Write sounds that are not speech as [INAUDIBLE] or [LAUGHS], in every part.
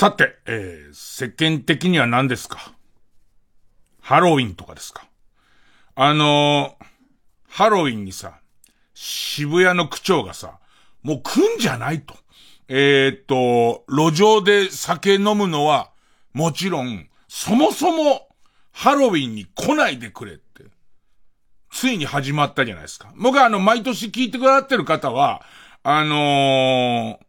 さて、えー、世間的には何ですか？ハロウィンとかですか？あのー、ハロウィンにさ、渋谷の区長がさ、もう来んじゃないと。えー、っと、路上で酒飲むのは、もちろん、そもそも、ハロウィンに来ないでくれって、ついに始まったじゃないですか。僕はあの、毎年聞いてくださってる方は、あのー、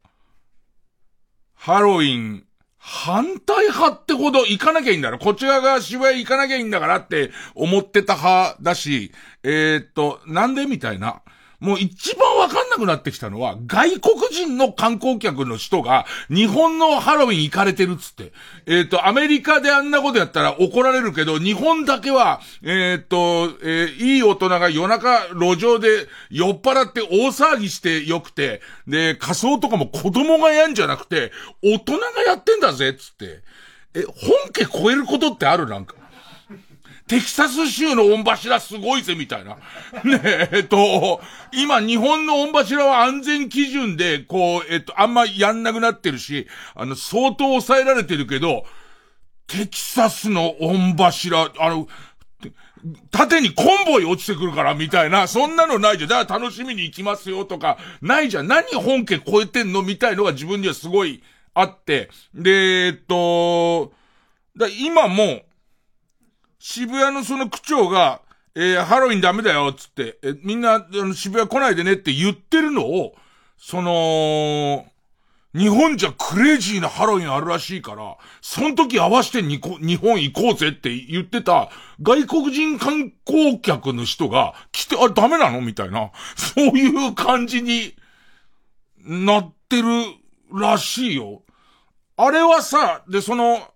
ハロウィン、反対派ってほど行かなきゃいいんだろ。こっち側が渋谷行かなきゃいいんだからって思ってた派だし、えー、っと、なんでみたいな。もう一番わかんなくなってきたのは、外国人の観光客の人が、日本のハロウィン行かれてるっつって。えっ、ー、と、アメリカであんなことやったら怒られるけど、日本だけは、えっ、ー、と、えー、いい大人が夜中路上で酔っ払って大騒ぎしてよくて、で、仮装とかも子供がやんじゃなくて、大人がやってんだぜっつって。え、本家超えることってある？なんか。テキサス州の御柱すごいぜ、みたいな。[LAUGHS] ねえ、えっと、今日本の御柱は安全基準で、こう、えっと、あんまやんなくなってるし、あの、相当抑えられてるけど、テキサスの御柱、あの、縦にコンボイ落ちてくるから、みたいな、そんなのないじゃん。だから楽しみに行きますよ、とか、ないじゃん。何本家超えてんのみたいのが自分にはすごいあって。で、えっと、だ今も、渋谷のその区長が、えー、ハロウィンダメだよ、つって、え、みんな、あの、渋谷来ないでねって言ってるのを、その、日本じゃクレイジーなハロウィンあるらしいから、その時合わせてに日本行こうぜって言ってた外国人観光客の人が来て、あダメなの？みたいな、そういう感じになってるらしいよ。あれはさ、で、その、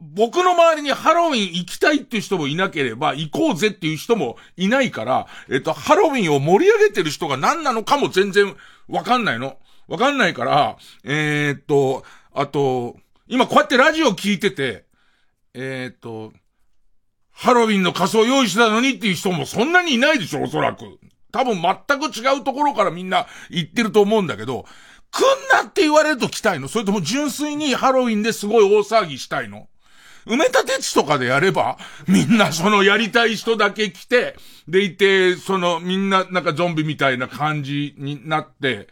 僕の周りにハロウィン行きたいっていう人もいなければ、行こうぜっていう人もいないから、えっと、ハロウィンを盛り上げてる人が何なのかも全然わかんないの。わかんないから、えー、っと、あと、今こうやってラジオ聞いてて、えー、っと、ハロウィンの仮装用意したのにっていう人もそんなにいないでしょ、おそらく。多分全く違うところからみんな行ってると思うんだけど、来んなって言われると来たいのそれとも純粋にハロウィンですごい大騒ぎしたいの埋め立て地とかでやれば、みんなそのやりたい人だけ来て、でいて、そのみんななんかゾンビみたいな感じになって、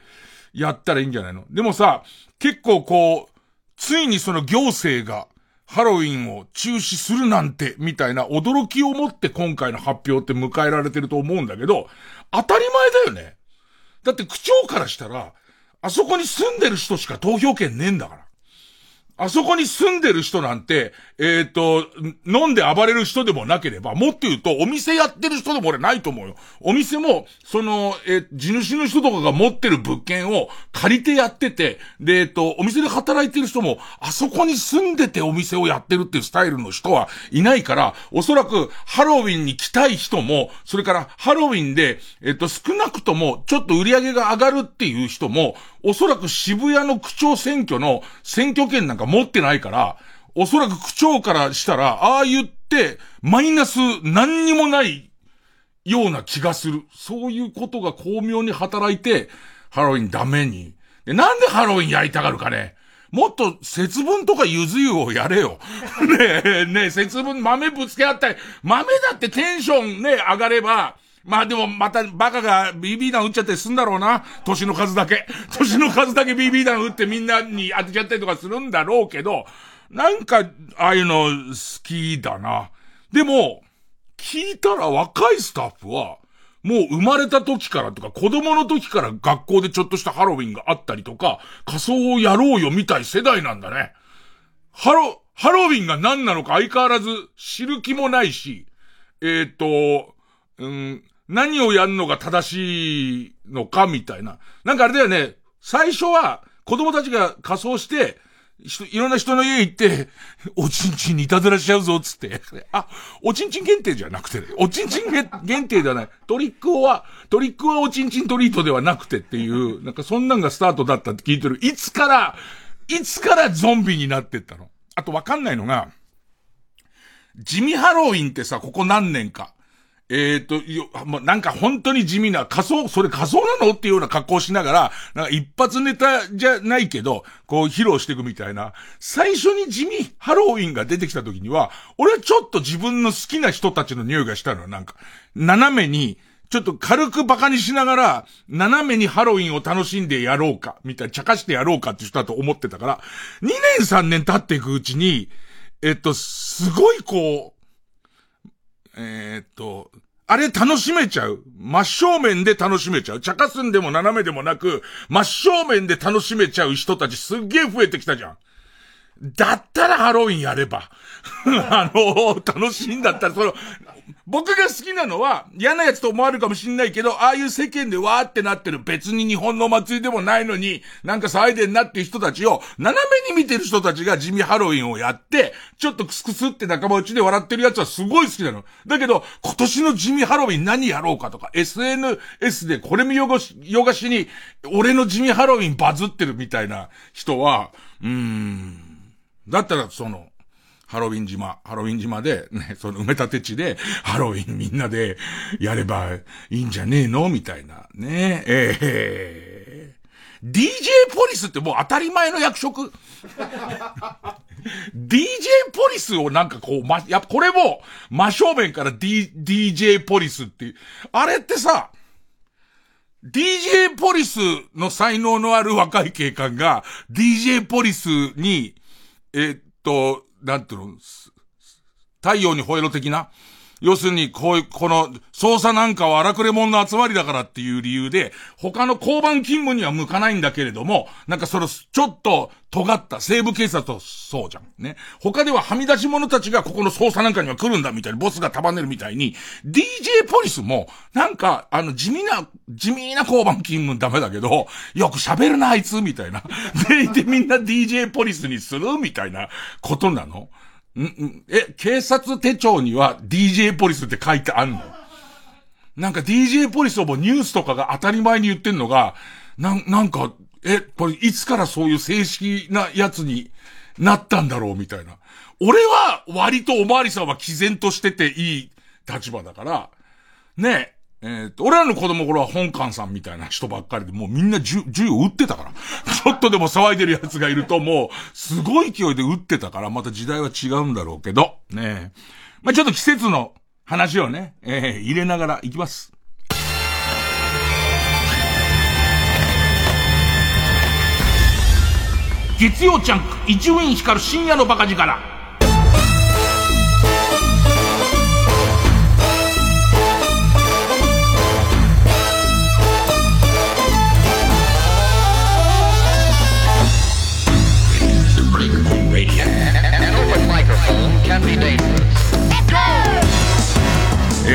やったらいいんじゃないの？でもさ、結構こう、ついにその行政が、ハロウィンを中止するなんて、みたいな驚きを持って今回の発表って迎えられてると思うんだけど、当たり前だよね。だって区長からしたら、あそこに住んでる人しか投票権ねえんだから。あそこに住んでる人なんて、えっ、ー、と、飲んで暴れる人でもなければ、もっと言うと、お店やってる人でも俺ないと思うよ。お店も、その、えー、地主の人とかが持ってる物件を借りてやってて、で、えっ、ー、と、お店で働いてる人も、あそこに住んでてお店をやってるっていうスタイルの人はいないから、おそらく、ハロウィンに来たい人も、それから、ハロウィンで、えっ、と、少なくとも、ちょっと売り上げが上がるっていう人も、おそらく渋谷の区長選挙の選挙権なんか持ってないから、おそらく区長からしたら、ああ言って、マイナス何にもないような気がする。そういうことが巧妙に働いて、ハロウィンダメに。で、なんでハロウィンやりたがるかねもっと節分とかゆず湯をやれよ。[LAUGHS] ねえ、ねえ、節分豆ぶつけ合ったり、豆だってテンションね、上がれば、まあでもまたバカが BB 弾撃っちゃったりすんだろうな。年の数だけ。年の数だけ BB 弾撃ってみんなに当てちゃったりとかするんだろうけど、なんか、ああいうの好きだな。でも、聞いたら若いスタッフは、もう生まれた時からとか子供の時から学校でちょっとしたハロウィンがあったりとか、仮装をやろうよみたい世代なんだね。ハロ、ハロウィンが何なのか相変わらず知る気もないし、えっ、ー、と、うん、何をやるのが正しいのかみたいな。なんかあれだよね、最初は子供たちが仮装して、いろんな人の家行って、[LAUGHS] おちんちんにいたずらしちゃうぞ、つって。あ、おちんちん限定じゃなくて、おちんちん限定ではない。トリックは、トリックはおちんちんトリートではなくてっていう、なんかそんなんがスタートだったって聞いてる。いつから、いつからゾンビになってったの？あとわかんないのが、地味ハロウィンってさ、ここ何年か。えっ、ー、と、よ、まなんか本当に地味な仮装、それ仮装なの？っていうような格好しながら、なんか一発ネタじゃないけど、こう披露していくみたいな、最初に地味ハロウィンが出てきた時には、俺はちょっと自分の好きな人たちの匂いがしたのなんか、斜めに、ちょっと軽く馬鹿にしながら、斜めにハロウィンを楽しんでやろうか、みたいな、茶化してやろうかって人だと思ってたから、2年3年経っていくうちに、えっと、すごいこう、えー、っと、あれ楽しめちゃう？真正面で楽しめちゃう？茶化すんでも斜めでもなく、真正面で楽しめちゃう人たちすっげえ増えてきたじゃん。だったらハロウィンやれば。[LAUGHS] あの、楽しいんだったら、その、僕が好きなのは、嫌なやつと思われるかもしんないけど、ああいう世間でわーってなってる別に日本の祭りでもないのに、なんか騒いでんなっていう人たちを、斜めに見てる人たちが地味ハロウィンをやって、ちょっとクスクスって仲間内で笑ってるやつはすごい好きなの。だけど、今年の地味ハロウィン何やろうかとか、SNS でこれ見よがし、よがしに、俺の地味ハロウィンバズってるみたいな人は、うーん。だったら、その、ハロウィン島、ハロウィン島で、ね、[LAUGHS] その埋め立て地で、ハロウィンみんなでやればいいんじゃねえの？みたいな。ねえ、えー、DJ ポリスってもう当たり前の役職 [LAUGHS] DJ ポリスをなんかこう、ま、やこれも、真正面から、D、DJ ポリスって。あれってさ、DJ ポリスの才能のある若い警官が、DJ ポリスに、えー、っと、なんていうの、太陽に吠えろ的な？要するに、こういう、この、捜査なんかは荒くれ者の集まりだからっていう理由で、他の交番勤務には向かないんだけれども、なんかその、ちょっと、尖った西部警察と、そうじゃん。ね。他でははみ出し者たちがここの捜査なんかには来るんだみたいに、ボスが束ねるみたいに、DJ ポリスも、なんか、あの、地味な、地味な交番勤務ダメだけど、よく喋るな、あいつ、みたいな。[LAUGHS] で、で、みんな DJ ポリスにするみたいなことなのんんえ、警察手帳には DJ ポリスって書いてあんの？なんか DJ ポリスをもニュースとかが当たり前に言ってんのが、なん、なんか、え、これいつからそういう正式なやつになったんだろうみたいな。俺は割とおまわりさんは毅然としてていい立場だから、ねえ。ー、っと、俺らの子供頃は本館さんみたいな人ばっかりで、もうみんな銃、銃を撃ってたから。[LAUGHS] ちょっとでも騒いでる奴がいるともう、すごい勢いで撃ってたから、また時代は違うんだろうけど、ねえ。まあ、ちょっと季節の話をね、えー、入れながら行きます。月曜ジャンク、一ウィン光る深夜のバカ力。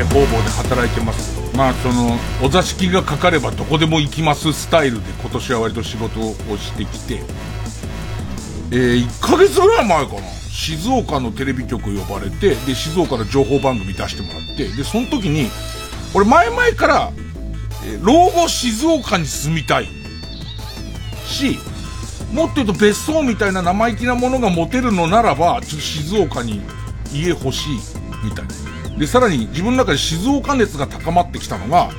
えー、方々で働いてます。まあ、その、お座敷がかかればどこでも行きますスタイルで今年は割と仕事をしてきて、えー、1ヶ月ぐらい前かな。静岡のテレビ局呼ばれて、で、静岡の情報番組出してもらって、で、その時に、俺前々から、え、老後静岡に住みたい。し、もっと言うと別荘みたいな生意気なものが持てるのならば、ちょっと静岡に家欲しい、みたいな。で、さらに自分の中で静岡熱が高まってきたのが、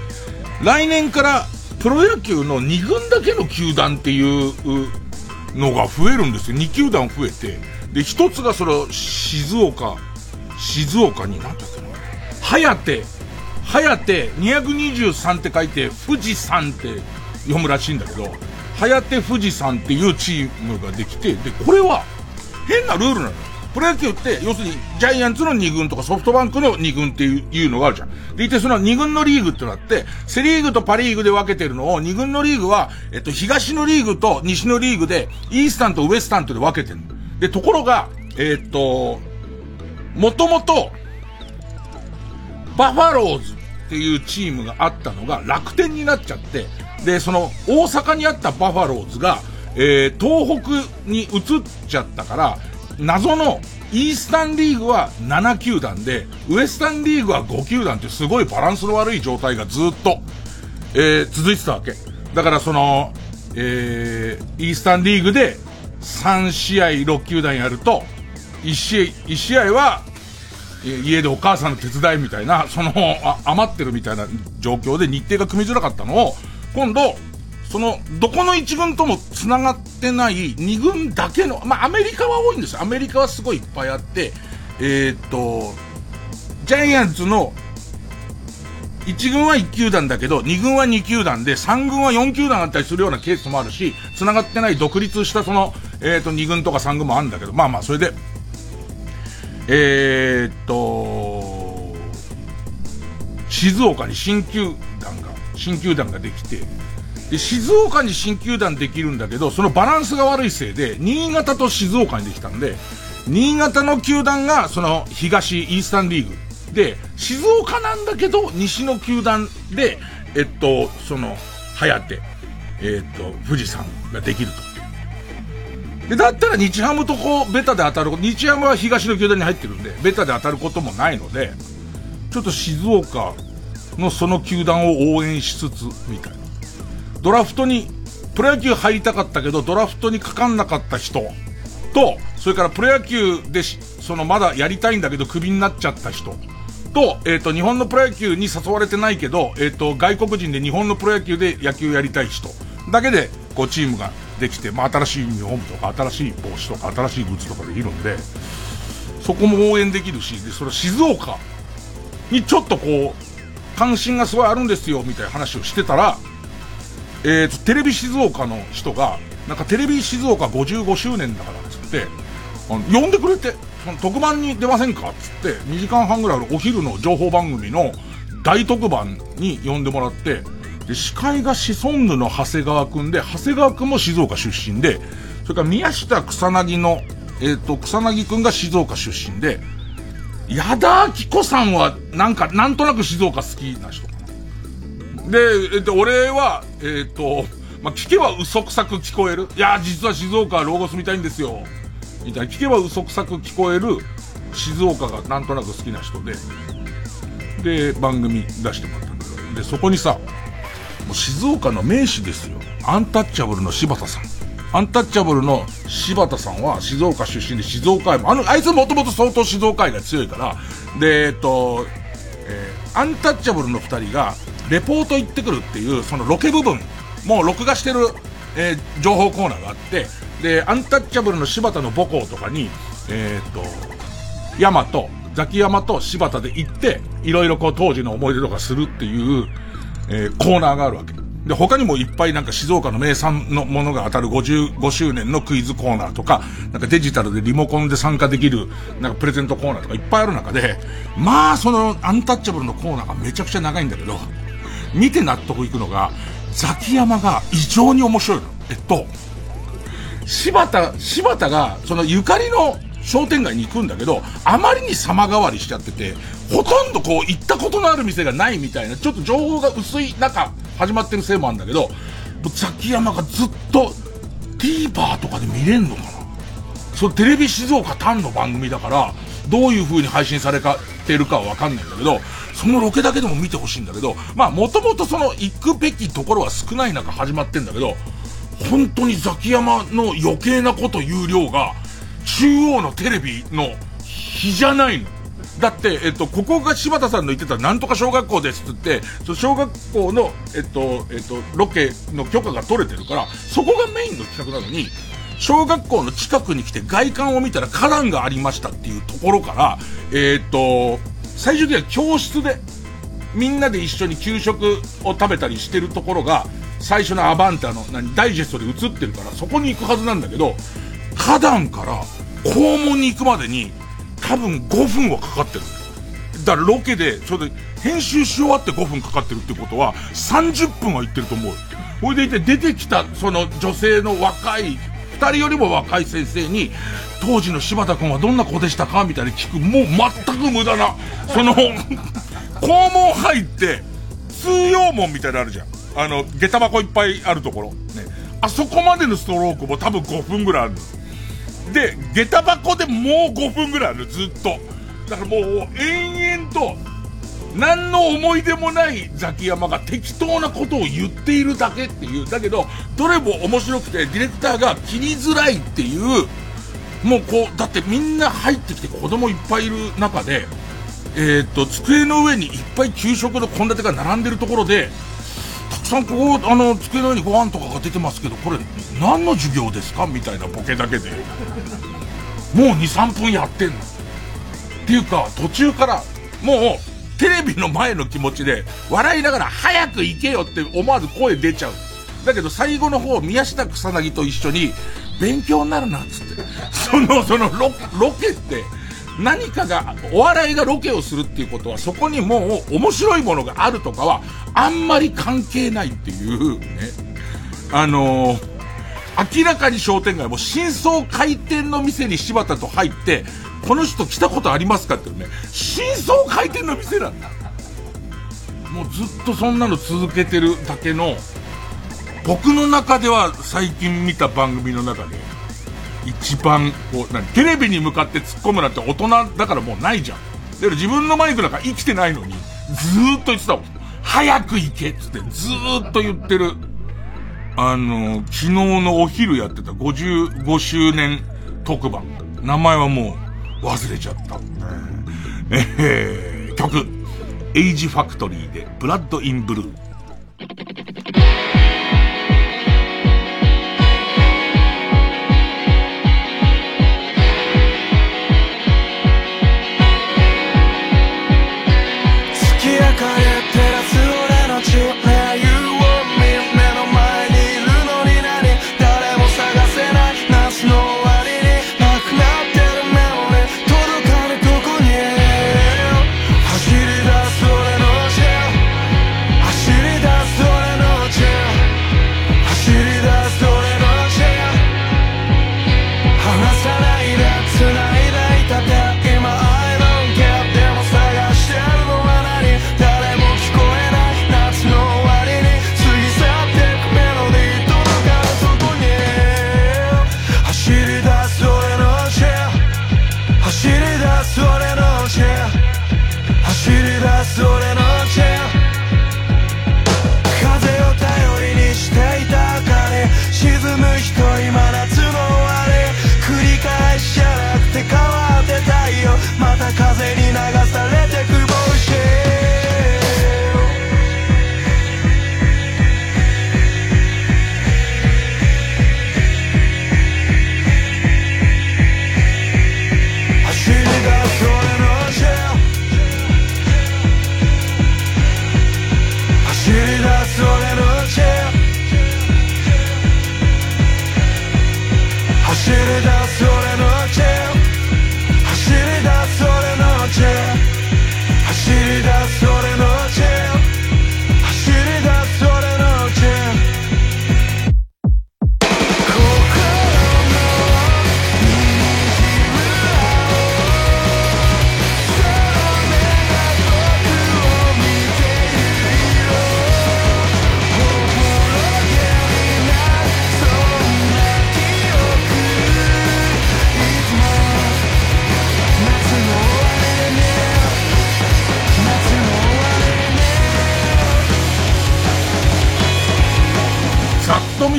来年からプロ野球の2軍だけの球団っていうのが増えるんですよ。2球団増えて。で、1つがそれ、静岡、静岡になったっけ。はやて、はやて223って書いて、富士山って読むらしいんだけど、はやて富士山っていうチームができて、で、これは変なルールなの。プロ野球って、要するに、ジャイアンツの2軍とかソフトバンクの2軍っていうのがあるじゃん。でいて、その2軍のリーグってなって、セリーグとパリーグで分けてるのを、2軍のリーグは、えっと、東のリーグと西のリーグで、イースタンとウエスタンとで分けてるで、ところが、えっと、もともと、バファローズっていうチームがあったのが楽天になっちゃって、で、その、大阪にあったバファローズが、えー、東北に移っちゃったから、謎のイースタンリーグは7球団で、ウエスタンリーグは5球団ってすごいバランスの悪い状態がずっと、えー、続いてたわけ。だからその、えー、イースタンリーグで3試合6球団やると、1試合、1試合は、家でお母さんの手伝いみたいな、その、余ってるみたいな状況で日程が組みづらかったのを、今度、その、どこの一軍とも繋がってない二軍だけの、まあ、アメリカは多いんです。アメリカはすごいいっぱいあって、えー、っと、ジャイアンツの1軍は1球団だけど、2軍は2球団で、3軍は4球団あったりするようなケースもあるし、繋がってない独立したその、えっ、と、2軍とか3軍もあるんだけど、まあまあ、それで、えー、っと、静岡に新球団が、新球団ができて、で、静岡に新球団できるんだけど、そのバランスが悪いせいで、新潟と静岡にできたんで、新潟の球団が、その、東イースタンリーグ、で、静岡なんだけど、西の球団で、えっと、その、はやて、えっと、富士山ができると。で、だったら日ハムとこう、ベタで当たる、日ハムは東の球団に入ってるんで、ベタで当たることもないので、ちょっと静岡のその球団を応援しつつ、みたいな。ドラフトに、プロ野球入りたかったけど、ドラフトにかかんなかった人。と、それからプロ野球でそのまだやりたいんだけどクビになっちゃった人。と、えっ、ー、と、日本のプロ野球に誘われてないけど、えっ、ー、と、外国人で日本のプロ野球で野球やりたい人。だけで、こう、チームができて、まあ、新しいユニフォームとか、新しい帽子とか、新しいグッズとかできるんで、そこも応援できるし、で、それ静岡にちょっとこう、関心がすごいあるんですよ、みたいな話をしてたら、え、ー、テレビ静岡の人が、なんかテレビ静岡55周年だからっ、つって、あの、呼んでくれて、特番に出ませんか？っつって、2時間半ぐらいのお昼の情報番組の大特番に呼んでもらって、で、司会がシソンヌの長谷川くんで、長谷川くんも静岡出身で、それから宮下草薙の、えっ、ー、と、草薙くんが静岡出身で、矢田明子さんは、なんか、なんとなく静岡好きな人。で、えっ、と、俺は、えっ、と、まあ、聞けば嘘くさく聞こえる。いや、実は静岡はローゴスみたいんですよ。みたいな、聞けば嘘くさく聞こえる静岡がなんとなく好きな人で、で、番組出してもらったんだけど、で、そこにさ、もう静岡の名士ですよ。アンタッチャブルの柴田さん。アンタッチャブルの柴田さんは静岡出身で静岡愛も、あの、あいつもともと相当静岡愛が強いから、で、えっと、えー、アンタッチャブルの二人が、レポート行ってくるっていう、そのロケ部分、もう録画してる、えー、情報コーナーがあって、で、アンタッチャブルの柴田の母校とかに、えっ、ー、と、山と、ザキヤマと柴田で行って、いろいろこう当時の思い出とかするっていう、えー、コーナーがあるわけ。で、他にもいっぱいなんか静岡の名産のものが当たる55周年のクイズコーナーとか、なんかデジタルでリモコンで参加できる、なんかプレゼントコーナーとかいっぱいある中で、まあそのアンタッチャブルのコーナーがめちゃくちゃ長いんだけど、見て納得いくのが、ザキヤマが異常に面白いの。えっと、柴田、柴田が、そのゆかりの商店街に行くんだけど、あまりに様変わりしちゃってて、ほとんどこう行ったことのある店がないみたいな、ちょっと情報が薄い中、始まってるせいもあるんだけど、ザキヤマがずっと TVer とかで見れんのかなそのテレビ静岡単の番組だから、どういう風に配信されてるかはわかんないんだけど、そのロケだけでも見てほしいんだけど、まあもともとその行くべきところは少ない中始まってんだけど、本当にザキヤマの余計なこと言う量が、中央のテレビの日じゃないの。だって、えっと、ここが柴田さんの言ってたなんとか小学校ですって言って、その小学校の、えっと、えっと、ロケの許可が取れてるから、そこがメインの企画なのに、小学校の近くに来て外観を見たら花壇がありましたっていうところから、えっと、最終的には教室で、みんなで一緒に給食を食べたりしてるところが、最初のアバンタの何ダイジェストで映ってるからそこに行くはずなんだけど、花壇から校門に行くまでに多分5分はかかってる。だからロケで、ちょうど編集し終わって5分かかってるってことは30分は行ってると思う。ほいでいて出てきたその女性の若い、二人よりも若い先生に、当時の柴田君はどんな子でしたかみたいに聞く、もう全く無駄な、その校門入って、通用門みたいなのあるじゃん。あの、下駄箱いっぱいあるところ。ね。あそこまでのストロークも多分5分ぐらいある。で、下駄箱でもう5分ぐらいある、ずっと。だからもう、延々と、何の思い出もないザキヤマが適当なことを言っているだけっていう。だけど、どれも面白くて、ディレクターが切りづらいっていう、もうこう、だってみんな入ってきて子供いっぱいいる中で、えっ、と、机の上にいっぱい給食の献立が並んでるところで、たくさんここ、あの、机の上にご飯とかが出てますけど、これ、何の授業ですか？みたいなボケだけで、もう2、3分やってんの。っていうか、途中から、もう、テレビの前の気持ちで、笑いながら、早く行けよって思わず声出ちゃう。だけど最後の方、宮下草薙と一緒に、勉強になるな、つって。その、そのロ、ロケって、何かが、お笑いがロケをするっていうことは、そこにもう面白いものがあるとかは、あんまり関係ないっていうね。あのー、明らかに商店街も真相回転の店に柴田と入って、この人来たことありますかってね、真相回転の店なんだ。もうずっとそんなの続けてるだけの、僕の中では最近見た番組の中で、一番、こう、何、テレビに向かって突っ込むなんて大人だからもうないじゃん。だから自分のマイクなんか生きてないのに、ずーっと言ってたもん。早く行けっつってずーっと言ってる。あの、昨日のお昼やってた55周年特番。名前はもう忘れちゃった。えー、曲。エイジファクトリーで、ブラッド・イン・ブルー。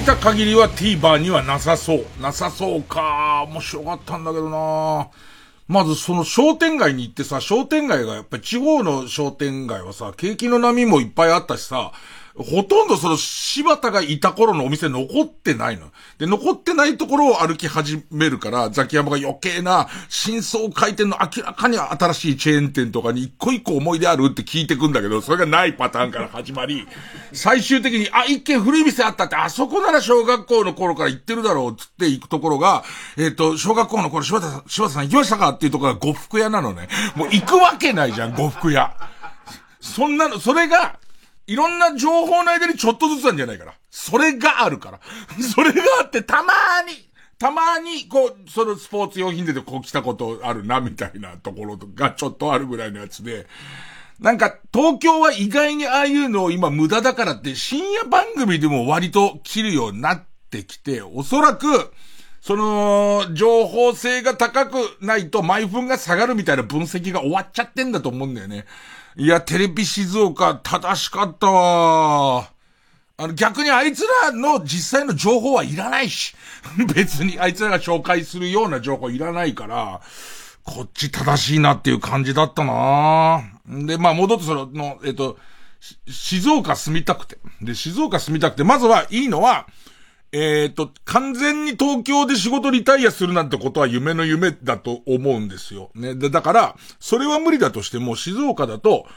た限りは TVer にはなさそう。なさそうか。面白かったんだけどなまずその商店街に行ってさ、商店街がやっぱり地方の商店街はさ、景気の波もいっぱいあったしさ、ほとんどその柴田がいた頃のお店残ってないの。で、残ってないところを歩き始めるから、ザキヤマが余計な真相回転の明らかに新しいチェーン店とかに一個一個思い出あるって聞いてくんだけど、それがないパターンから始まり、最終的に、あ、一軒古い店あったって、あそこなら小学校の頃から行ってるだろうっつって行くところが、えっ、ー、と、小学校の頃柴田さん、柴田さん行きましたかっていうところが呉服屋なのね。もう行くわけないじゃん、呉服屋。そんなの、それが、いろんな情報の間にちょっとずつなんじゃないから。それがあるから。[LAUGHS] それがあって、たまーに、たまに、こう、そのスポーツ用品でこう来たことあるな、みたいなところがちょっとあるぐらいのやつで、なんか、東京は意外にああいうのを今無駄だからって深夜番組でも割と切るようになってきて、おそらく、その、情報性が高くないと毎分が下がるみたいな分析が終わっちゃってんだと思うんだよね。いや、テレビ静岡正しかったわ。あの、逆にあいつらの実際の情報はいらないし。[LAUGHS] 別にあいつらが紹介するような情報いらないから、こっち正しいなっていう感じだったなで、まあ戻ってその、えっと、静岡住みたくて。で、静岡住みたくて、まずはいいのは、えっ、ー、と、完全に東京で仕事リタイアするなんてことは夢の夢だと思うんですよ。ね。で、だから、それは無理だとしても、静岡だと、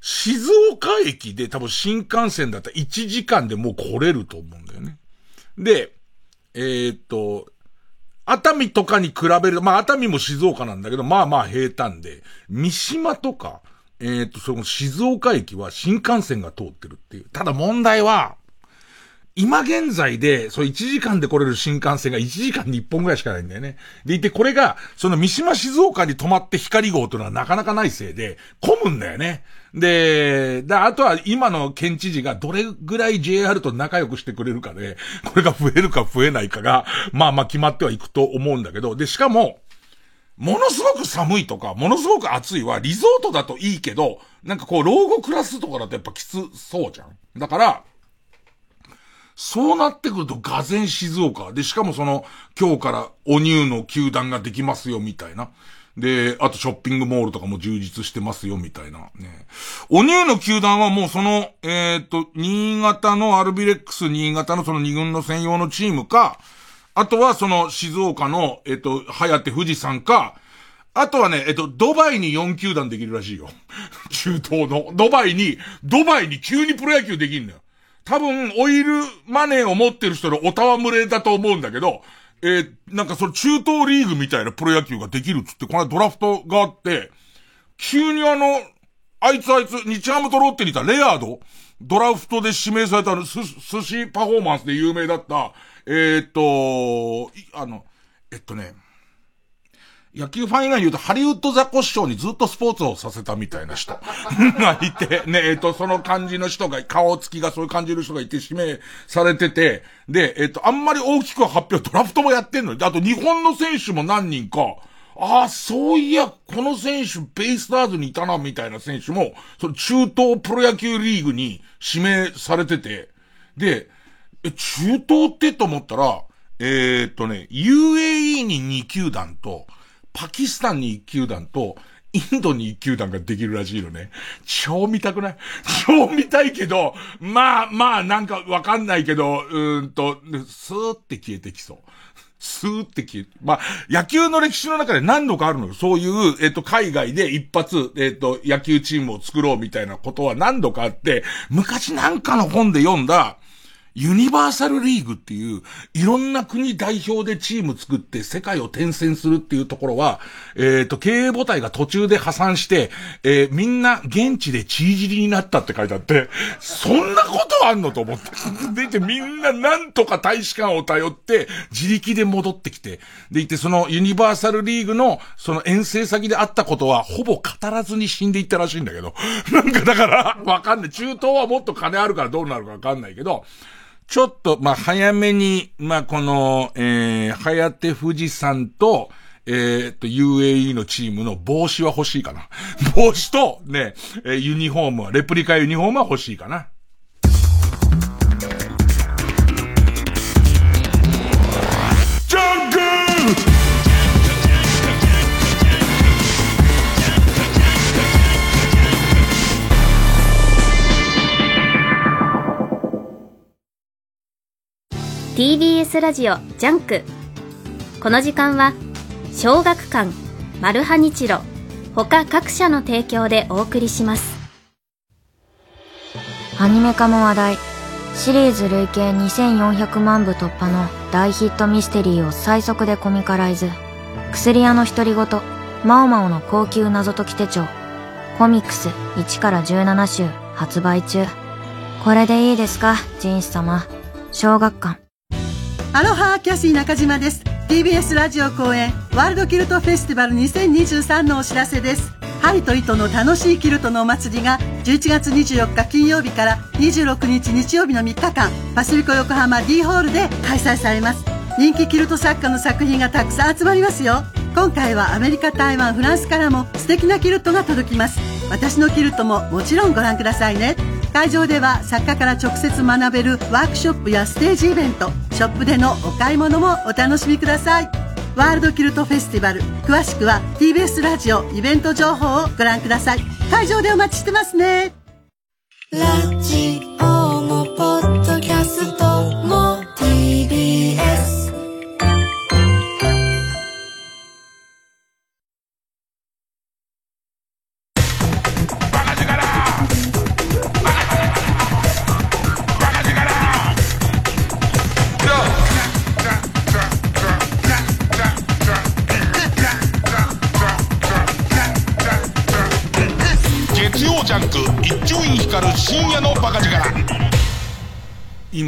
静岡駅で多分新幹線だったら1時間でもう来れると思うんだよね。で、えっ、ー、と、熱海とかに比べる、まあ熱海も静岡なんだけど、まあまあ平坦で、三島とか、えっ、ー、と、その静岡駅は新幹線が通ってるっていう。ただ問題は、今現在で、そう1時間で来れる新幹線が1時間に1本ぐらいしかないんだよね。でいて、これが、その三島静岡に止まって光号というのはなかなかないせいで、混むんだよね。で、で、あとは今の県知事がどれぐらい JR と仲良くしてくれるかで、これが増えるか増えないかが、まあまあ決まってはいくと思うんだけど、で、しかも、ものすごく寒いとか、ものすごく暑いは、リゾートだといいけど、なんかこう、老後クラスとかだとやっぱきつそうじゃん。だから、そうなってくると、がぜ静岡。で、しかもその、今日からお乳の球団ができますよ、みたいな。で、あとショッピングモールとかも充実してますよ、みたいな。ね。お乳の球団はもうその、えっ、ー、と、新潟のアルビレックス新潟のその二軍の専用のチームか、あとはその静岡の、えっ、ー、と、はやて富士山か、あとはね、えっと、ドバイに4球団できるらしいよ。中東の。ドバイに、ドバイに急にプロ野球できんだよ。多分、オイルマネーを持ってる人のおたわむれだと思うんだけど、えー、なんかその中東リーグみたいなプロ野球ができるっつって、このドラフトがあって、急にあの、あいつあいつ、日ハムとロッテにいたレアード、ドラフトで指名されたす寿司パフォーマンスで有名だった、えー、っと、あの、えっとね、野球ファン以外に言うと、ハリウッドザコシショウにずっとスポーツをさせたみたいな人。[LAUGHS] がいて、ね、えっ、と、その感じの人が、顔つきがそういう感じの人がいて指名されてて、で、えっ、と、あんまり大きく発表、ドラフトもやってんのに、あと日本の選手も何人か、ああ、そういや、この選手、ベイスターズにいたな、みたいな選手も、その中東プロ野球リーグに指名されてて、で、え、中東ってと思ったら、えー、っとね、UAE に2球団と、パキスタンに1球団と、インドに1球団ができるらしいのね。超見たくない？[LAUGHS] 超見たいけど、まあまあなんかわかんないけど、うんと、スーって消えてきそう。スーって消え、まあ、野球の歴史の中で何度かあるのよ。そういう、えっ、と、海外で一発、えっ、と、野球チームを作ろうみたいなことは何度かあって、昔なんかの本で読んだ、ユニバーサルリーグっていう、いろんな国代表でチーム作って世界を転戦するっていうところは、えっ、ー、と、経営母体が途中で破産して、えー、みんな現地でチージリになったって書いてあって、そんなことあんのと思って。[LAUGHS] でてみんななんとか大使館を頼って、自力で戻ってきて、でいて、そのユニバーサルリーグの、その遠征先であったことは、ほぼ語らずに死んでいったらしいんだけど。なんかだから、わかんない。中東はもっと金あるからどうなるかわかんないけど、ちょっと、まあ、早めに、まあ、この、えー、はやて富士山と、えー、っと、UAE のチームの帽子は欲しいかな。[LAUGHS] 帽子と、ね、えユニフォームは、レプリカユニフォームは欲しいかな。TBS ラジオ JUNK。この時間は小学館マルハニチロ他各社の提供でお送りします。アニメ化も話題。シリーズ累計2400万部突破の大ヒットミステリーを最速でコミカライズ。薬屋の独り言マオマオの高級謎解き手帳。コミックス1から17集発売中。これでいいですかジンス様。小学館。アロハキャシー中島です。TBS ラジオ公演ワールドキルトフェスティバル2023のお知らせです。針と糸の楽しいキルトのお祭りが11月24日金曜日から26日日曜日の3日間パシフィコ横浜 D ホールで開催されます。人気キルト作家の作品がたくさん集まりますよ。今回はアメリカ台湾フランスからも素敵なキルトが届きます。私のキルトももちろんご覧くださいね。会場では作家から直接学べるワークショップやステージイベントショップでのお買い物もお楽しみください。ワールドキルトフェスティバル詳しくは TBS ラジオイベント情報をご覧ください。会場でお待ちしてますね。ラジオもポッドキャスト。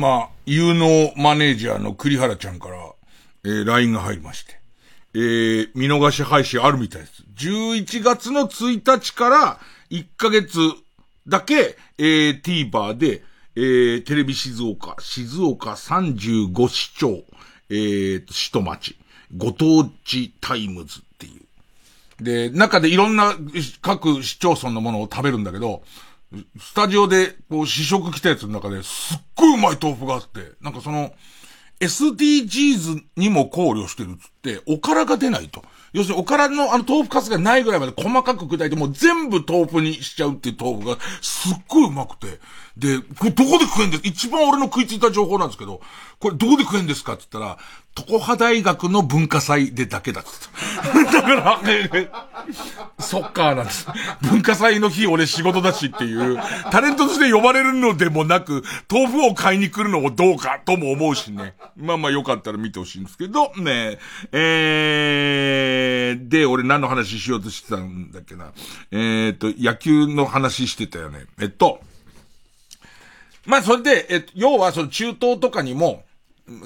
今、有能マネージャーの栗原ちゃんから、えー、LINE が入りまして。えー、見逃し配信あるみたいです。11月の1日から1ヶ月だけ、えー、TVer で、えー、テレビ静岡、静岡35市町、えー、首都町、ご当地タイムズっていう。で、中でいろんな各市町村のものを食べるんだけど、スタジオでこう試食来たやつの中ですっごいうまい豆腐があって、なんかその、SDGs にも考慮してるっ、おからが出ないと。要するにおからのあの豆腐カスがないぐらいまで細かく砕いてもう全部豆腐にしちゃうっていう豆腐がすっごいうまくて。で、これどこで食えんです一番俺の食いついた情報なんですけど、これどこで食えんですかって言ったら、常葉大学の文化祭でだけだっつって。[LAUGHS] だから、そっかーなんです。文化祭の日俺仕事だしっていう、タレントとして呼ばれるのでもなく、豆腐を買いに来るのもどうかとも思うしね。まあまあよかったら見てほしいんですけど、ねえー、で、俺何の話しようとしてたんだっけな。えーと、野球の話してたよね。えっと、まあそれで、えっと、要はその中東とかにも、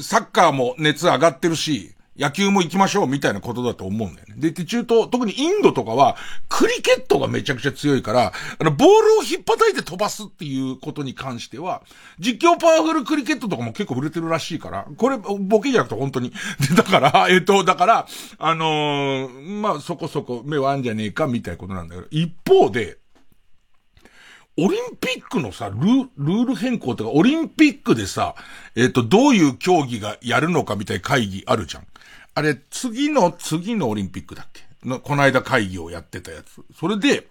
サッカーも熱上がってるし、野球も行きましょうみたいなことだと思うんだよね。で、で中東、特にインドとかは、クリケットがめちゃくちゃ強いから、あの、ボールを引っ叩いて飛ばすっていうことに関しては、実況パワフルクリケットとかも結構売れてるらしいから、これ、ボケじゃなくて本当に。で、[LAUGHS] だから、えっと、だから、あのーまあ、そこそこ目はあんじゃねえかみたいなことなんだけど、一方で、オリンピックのさ、ルール変更とか、オリンピックでさ、えっ、と、どういう競技がやるのかみたいな会議あるじゃん。あれ、次の、次のオリンピックだっけ？の、この間会議をやってたやつ。それで、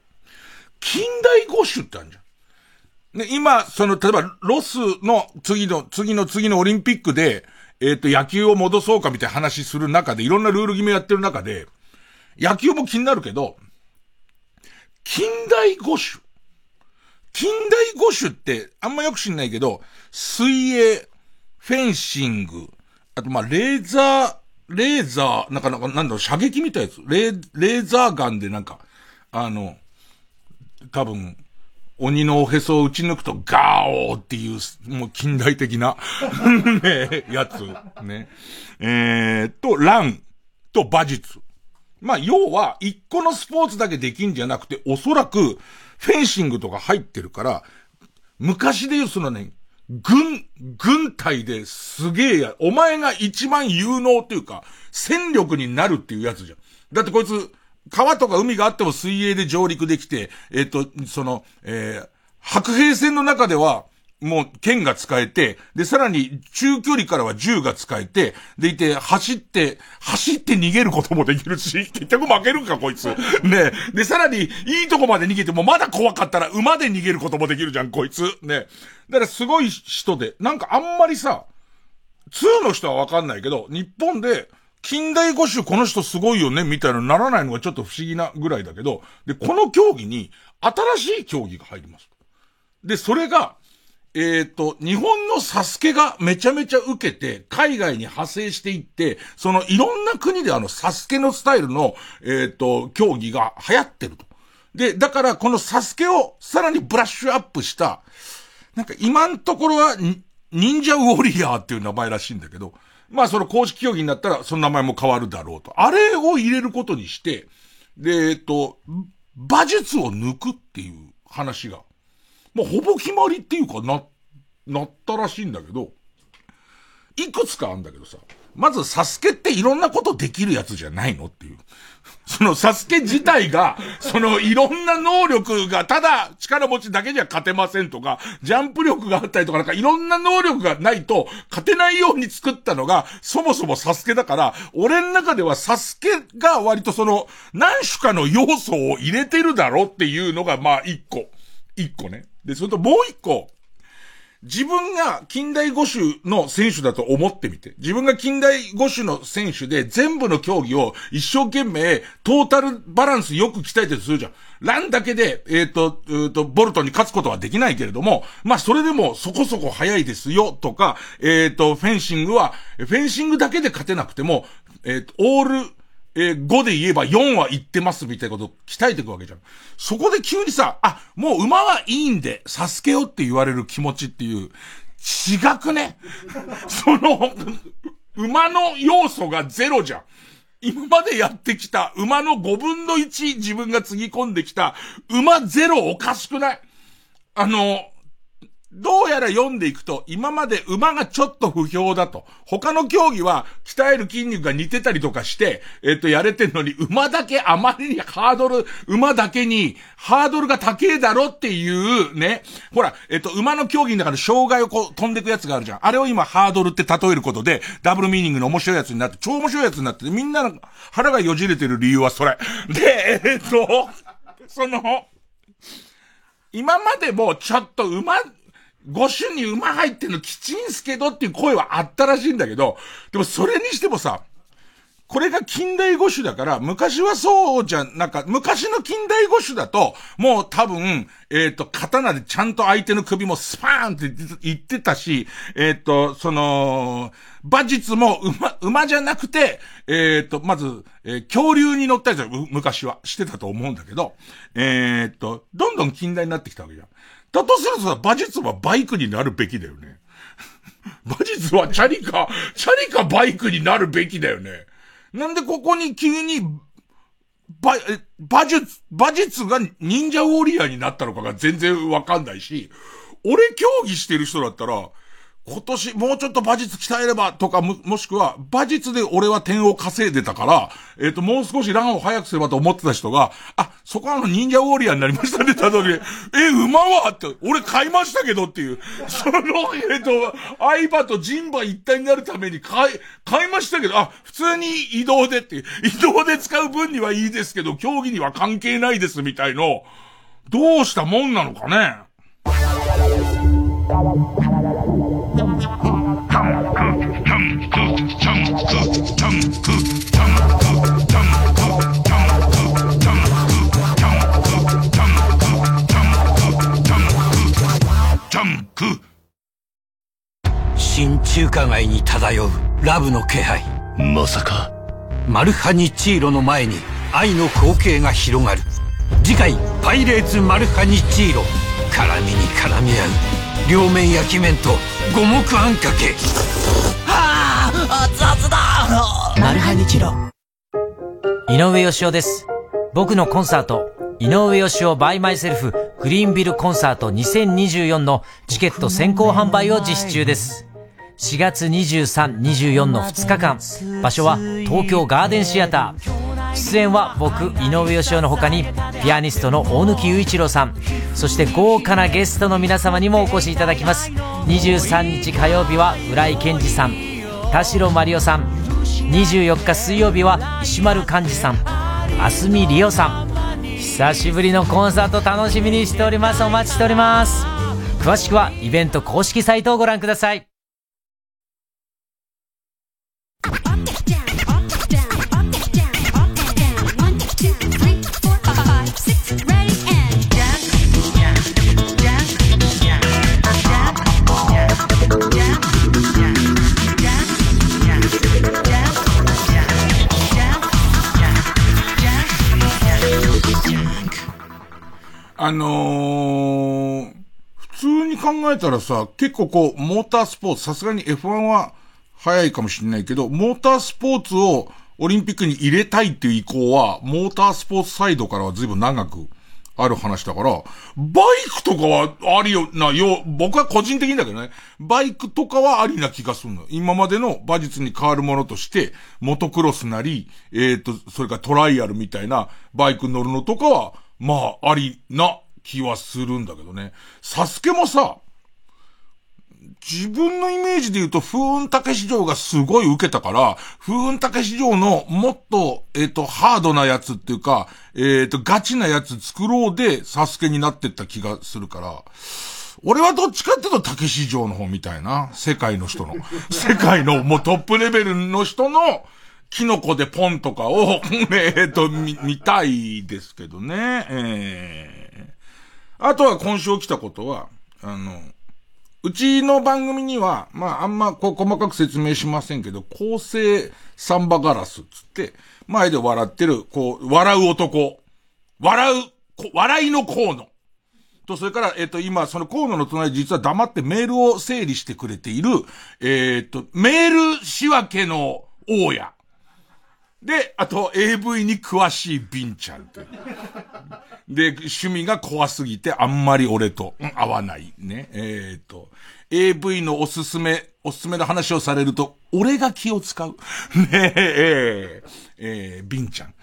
近代五種ってあるじゃん。で、今、その、例えば、ロスの次の、次の次のオリンピックで、えっ、と、野球を戻そうかみたいな話する中で、いろんなルール決めやってる中で、野球も気になるけど、近代五種。近代五種って、あんまよく知んないけど、水泳、フェンシング、あとま、レーザー、レーザー、なんか、なんか、なんだろう、射撃みたいなやつ。レー、レーザーガンでなんか、あの、多分、鬼のおへそを打ち抜くとガーオーっていう、もう近代的な、[LAUGHS] ね、やつ。ね。えー、と、ランと馬術。まあ、要は、一個のスポーツだけできんじゃなくて、おそらく、フェンシングとか入ってるから、昔で言うそのね、軍、軍隊ですげえや、お前が一番有能っていうか、戦力になるっていうやつじゃん。だってこいつ、川とか海があっても水泳で上陸できて、えっ、と、その、えー、白兵戦の中では、もう剣が使えて、で、さらに中距離からは銃が使えて、でいて、走って、走って逃げることもできるし、[LAUGHS] 結局負けるか、こいつ。ねで、さらに、いいとこまで逃げても、まだ怖かったら馬で逃げることもできるじゃん、こいつ。ねだからすごい人で、なんかあんまりさ、2の人はわかんないけど、日本で、近代五種この人すごいよね、みたいなのならないのがちょっと不思議なぐらいだけど、で、この競技に新しい競技が入ります。で、それが、えっ、と、日本のサスケがめちゃめちゃ受けて、海外に派生していって、そのいろんな国であのサスケのスタイルの、えっ、と、競技が流行ってると。で、だからこのサスケをさらにブラッシュアップした、なんか今のところは、忍者ウォリアーっていう名前らしいんだけど、まあその公式競技になったらその名前も変わるだろうと。あれを入れることにして、で、えっと、馬術を抜くっていう話が、まあほぼ決まりっていうかな、なったらしいんだけど、いくつかあるんだけどさ、まずサスケっていろんなことできるやつじゃないのっていう。[LAUGHS] そのサスケ自体が、そのいろんな能力が、ただ力持ちだけじゃ勝てませんとか、ジャンプ力があったりとかなんかいろんな能力がないと勝てないように作ったのが、そもそもサスケだから、俺の中ではサスケが割とその、何種かの要素を入れてるだろっていうのが、まあ一個。一個ね。で、それともう一個。自分が近代五種の選手だと思ってみて。自分が近代五種の選手で全部の競技を一生懸命トータルバランスよく鍛えてるするじゃん。ランだけで、えっ、ー、と、えー、と、ボルトに勝つことはできないけれども、まあ、それでもそこそこ速いですよとか、えっ、ー、と、フェンシングは、フェンシングだけで勝てなくても、えっ、と、オール、えー、5で言えば4は言ってますみたいなことを鍛えていくわけじゃん。そこで急にさ、あ、もう馬はいいんで、サスケよって言われる気持ちっていう、違くね？[LAUGHS] その、馬の要素がゼロじゃん。今までやってきた馬の5分の1自分がつぎ込んできた馬ゼロおかしくない？あの、どうやら読んでいくと、今まで馬がちょっと不評だと。他の競技は鍛える筋肉が似てたりとかして、えっと、やれてんのに、馬だけあまりにハードル、馬だけに、ハードルが高えだろっていうね。ほら、えっと、馬の競技の中で障害をこう飛んでくやつがあるじゃん。あれを今ハードルって例えることで、ダブルミーニングの面白いやつになって、超面白いやつになって、みんなの腹がよじれてる理由はそれ。で、えっと、その、今までもちょっと馬、ご主に馬入ってんのきちんすけどっていう声はあったらしいんだけど、でもそれにしてもさ、これが近代五種だから、昔はそうじゃ、なんか、昔の近代五種だと、もう多分、えっ、ー、と、刀でちゃんと相手の首もスパーンって言ってたし、えっ、ー、と、その、馬術も馬、馬じゃなくて、えっ、ー、と、まず、え恐竜に乗ったりと昔はしてたと思うんだけど、えっと、どんどん近代になってきたわけじゃん。だとするとさ、馬術はバイクになるべきだよね。[LAUGHS] 馬術はチャリか、チャリかバイクになるべきだよね。なんでここに急に、馬、馬術、馬術が忍者ウォリアーになったのかが全然わかんないし、俺競技してる人だったら、今年もうちょっと馬術鍛えればとかも、もしくは馬術で俺は点を稼いでたから、えっ、ー、と、もう少しランを早くすればと思ってた人が、あ、そこはあの忍者ウォーリアになりましたね、たどり。え、馬は？って、俺買いましたけどっていう。その、えっ、ー、と、相場と人馬一体になるために買い、買いましたけど、あ、普通に移動でっていう。移動で使う分にはいいですけど、競技には関係ないですみたいの、どうしたもんなのかね。新中華街に漂うラブの気配。まさか。マルハニチーロの前に愛の光景が広がる。次回「パイレーツマルハニチーロ」絡みに絡み合う。両面焼き麺と五目あんかけ。はあ熱々だ。マルハニチロ。井上芳雄です。僕のコンサート井上芳雄 by myself Greenville コンサート2024のチケット先行販売を実施中です4月23、24の2日間。場所は東京ガーデンシアター。出演は僕、井上義雄の他に、ピアニストの大貫雄一郎さん、そして豪華なゲストの皆様にもお越しいただきます。23日火曜日は浦井健二さん、田代真理夫さん、24日水曜日は石丸幹二さん、蓮見理央さん。久しぶりのコンサート楽しみにしております。お待ちしております。詳しくはイベント公式サイトをご覧ください。あのー、普通に考えたらさ、結構こう、モータースポーツ、さすがに F1 は早いかもしれないけど、モータースポーツをオリンピックに入れたいっていう意向は、モータースポーツサイドからは随分長くある話だから、バイクとかはありよな、よ、僕は個人的にだけどね、バイクとかはありな気がするの。今までの馬術に変わるものとして、モトクロスなり、えっ、ー、と、それからトライアルみたいなバイク乗るのとかは、まあ、ありな気はするんだけどね。サスケもさ、自分のイメージで言うと、風雲竹市場がすごい受けたから、風雲竹市場のもっと、えっ、ー、と、ハードなやつっていうか、えっ、ー、と、ガチなやつ作ろうで、サスケになってった気がするから、俺はどっちかっていうと竹市場の方みたいな、世界の人の、世界のもうトップレベルの人の、キノコでポンとかを、[LAUGHS] えっと、見、見たいですけどね。えー、あとは今週起きたことは、あの、うちの番組には、まあ、あんまこう細かく説明しませんけど、構成サンバガラスつって、前で笑ってる、こう、笑う男。笑う、笑いの河野。と、それから、えっ、ー、と、今、その河野の隣実は黙ってメールを整理してくれている、えっ、ー、と、メール仕分けの大家。で、あと AV に詳しいビンちゃんって。で、趣味が怖すぎてあんまり俺と、うん、合わない。ね。えっ、ー、と、AV のおすすめ、おすすめの話をされると、俺が気を使う。[LAUGHS] ねえ、えー、ビンちゃん。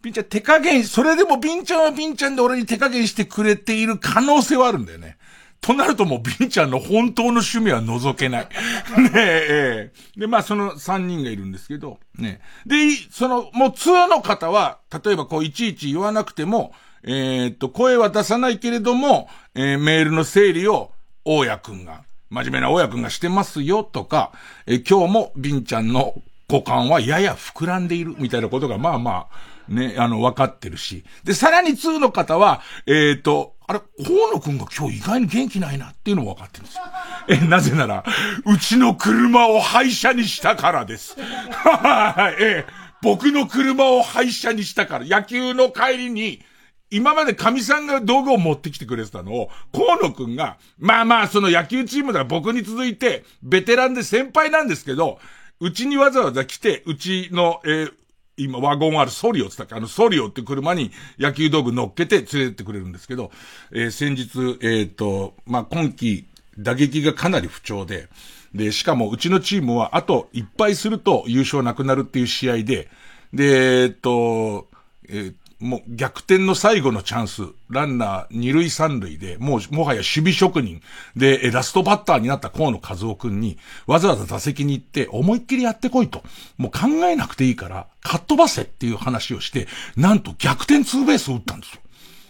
ビンちゃん手加減、それでもビンちゃんはビンちゃんで俺に手加減してくれている可能性はあるんだよね。となるともうビンちゃんの本当の趣味は覗けない。[LAUGHS] ねえ、えで、まあその3人がいるんですけど、ねで、その、もう2の方は、例えばこういちいち言わなくても、えー、っと、声は出さないけれども、えー、メールの整理を、大家くんが、真面目な大家くんがしてますよとか、えー、今日もビンちゃんの股間はやや膨らんでいるみたいなことが、まあまあ、ね、あの、分かってるし。で、さらに2の方は、えっ、と、あれ、河野くんが今日意外に元気ないなっていうのも分かってるんですよ。[LAUGHS] え、なぜなら、うちの車を廃車にしたからです。は [LAUGHS] い、え僕の車を廃車にしたから、野球の帰りに、今まで神さんが道具を持ってきてくれてたのを、河野くんが、まあまあその野球チームでは僕に続いて、ベテランで先輩なんですけど、うちにわざわざ来て、うちの、えー、今、ワゴンあるソリオって言ったっけ？あの、ソリオって車に野球道具乗っけて連れてってくれるんですけど、えー、先日、えっ、ー、と、まあ、今季、打撃がかなり不調で、で、しかもうちのチームはあといっぱいすると優勝なくなるっていう試合で、で、えっ、ー、と、えー、もう逆転の最後のチャンス、ランナー二塁三塁で、もう、もはや守備職人で、ラストバッターになった河野和夫くんに、わざわざ打席に行って、思いっきりやってこいと。もう考えなくていいから、かっ飛ばせっていう話をして、なんと逆転ツーベースを打ったんですよ。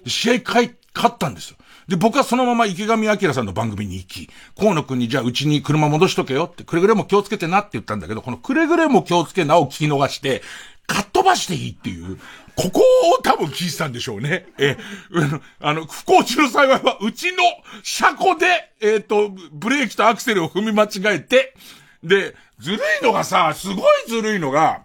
試合かい勝ったんですよ。で、僕はそのまま池上彰さんの番組に行き、河野くんにじゃあうちに車戻しとけよって、くれぐれも気をつけてなって言ったんだけど、このくれぐれも気をつけなを聞き逃して、かっ飛ばしていいっていう、ここを多分聞いてたんでしょうね。え、あの、不幸中の幸いは、うちの車庫で、えっ、ー、と、ブレーキとアクセルを踏み間違えて、で、ずるいのがさ、すごいずるいのが、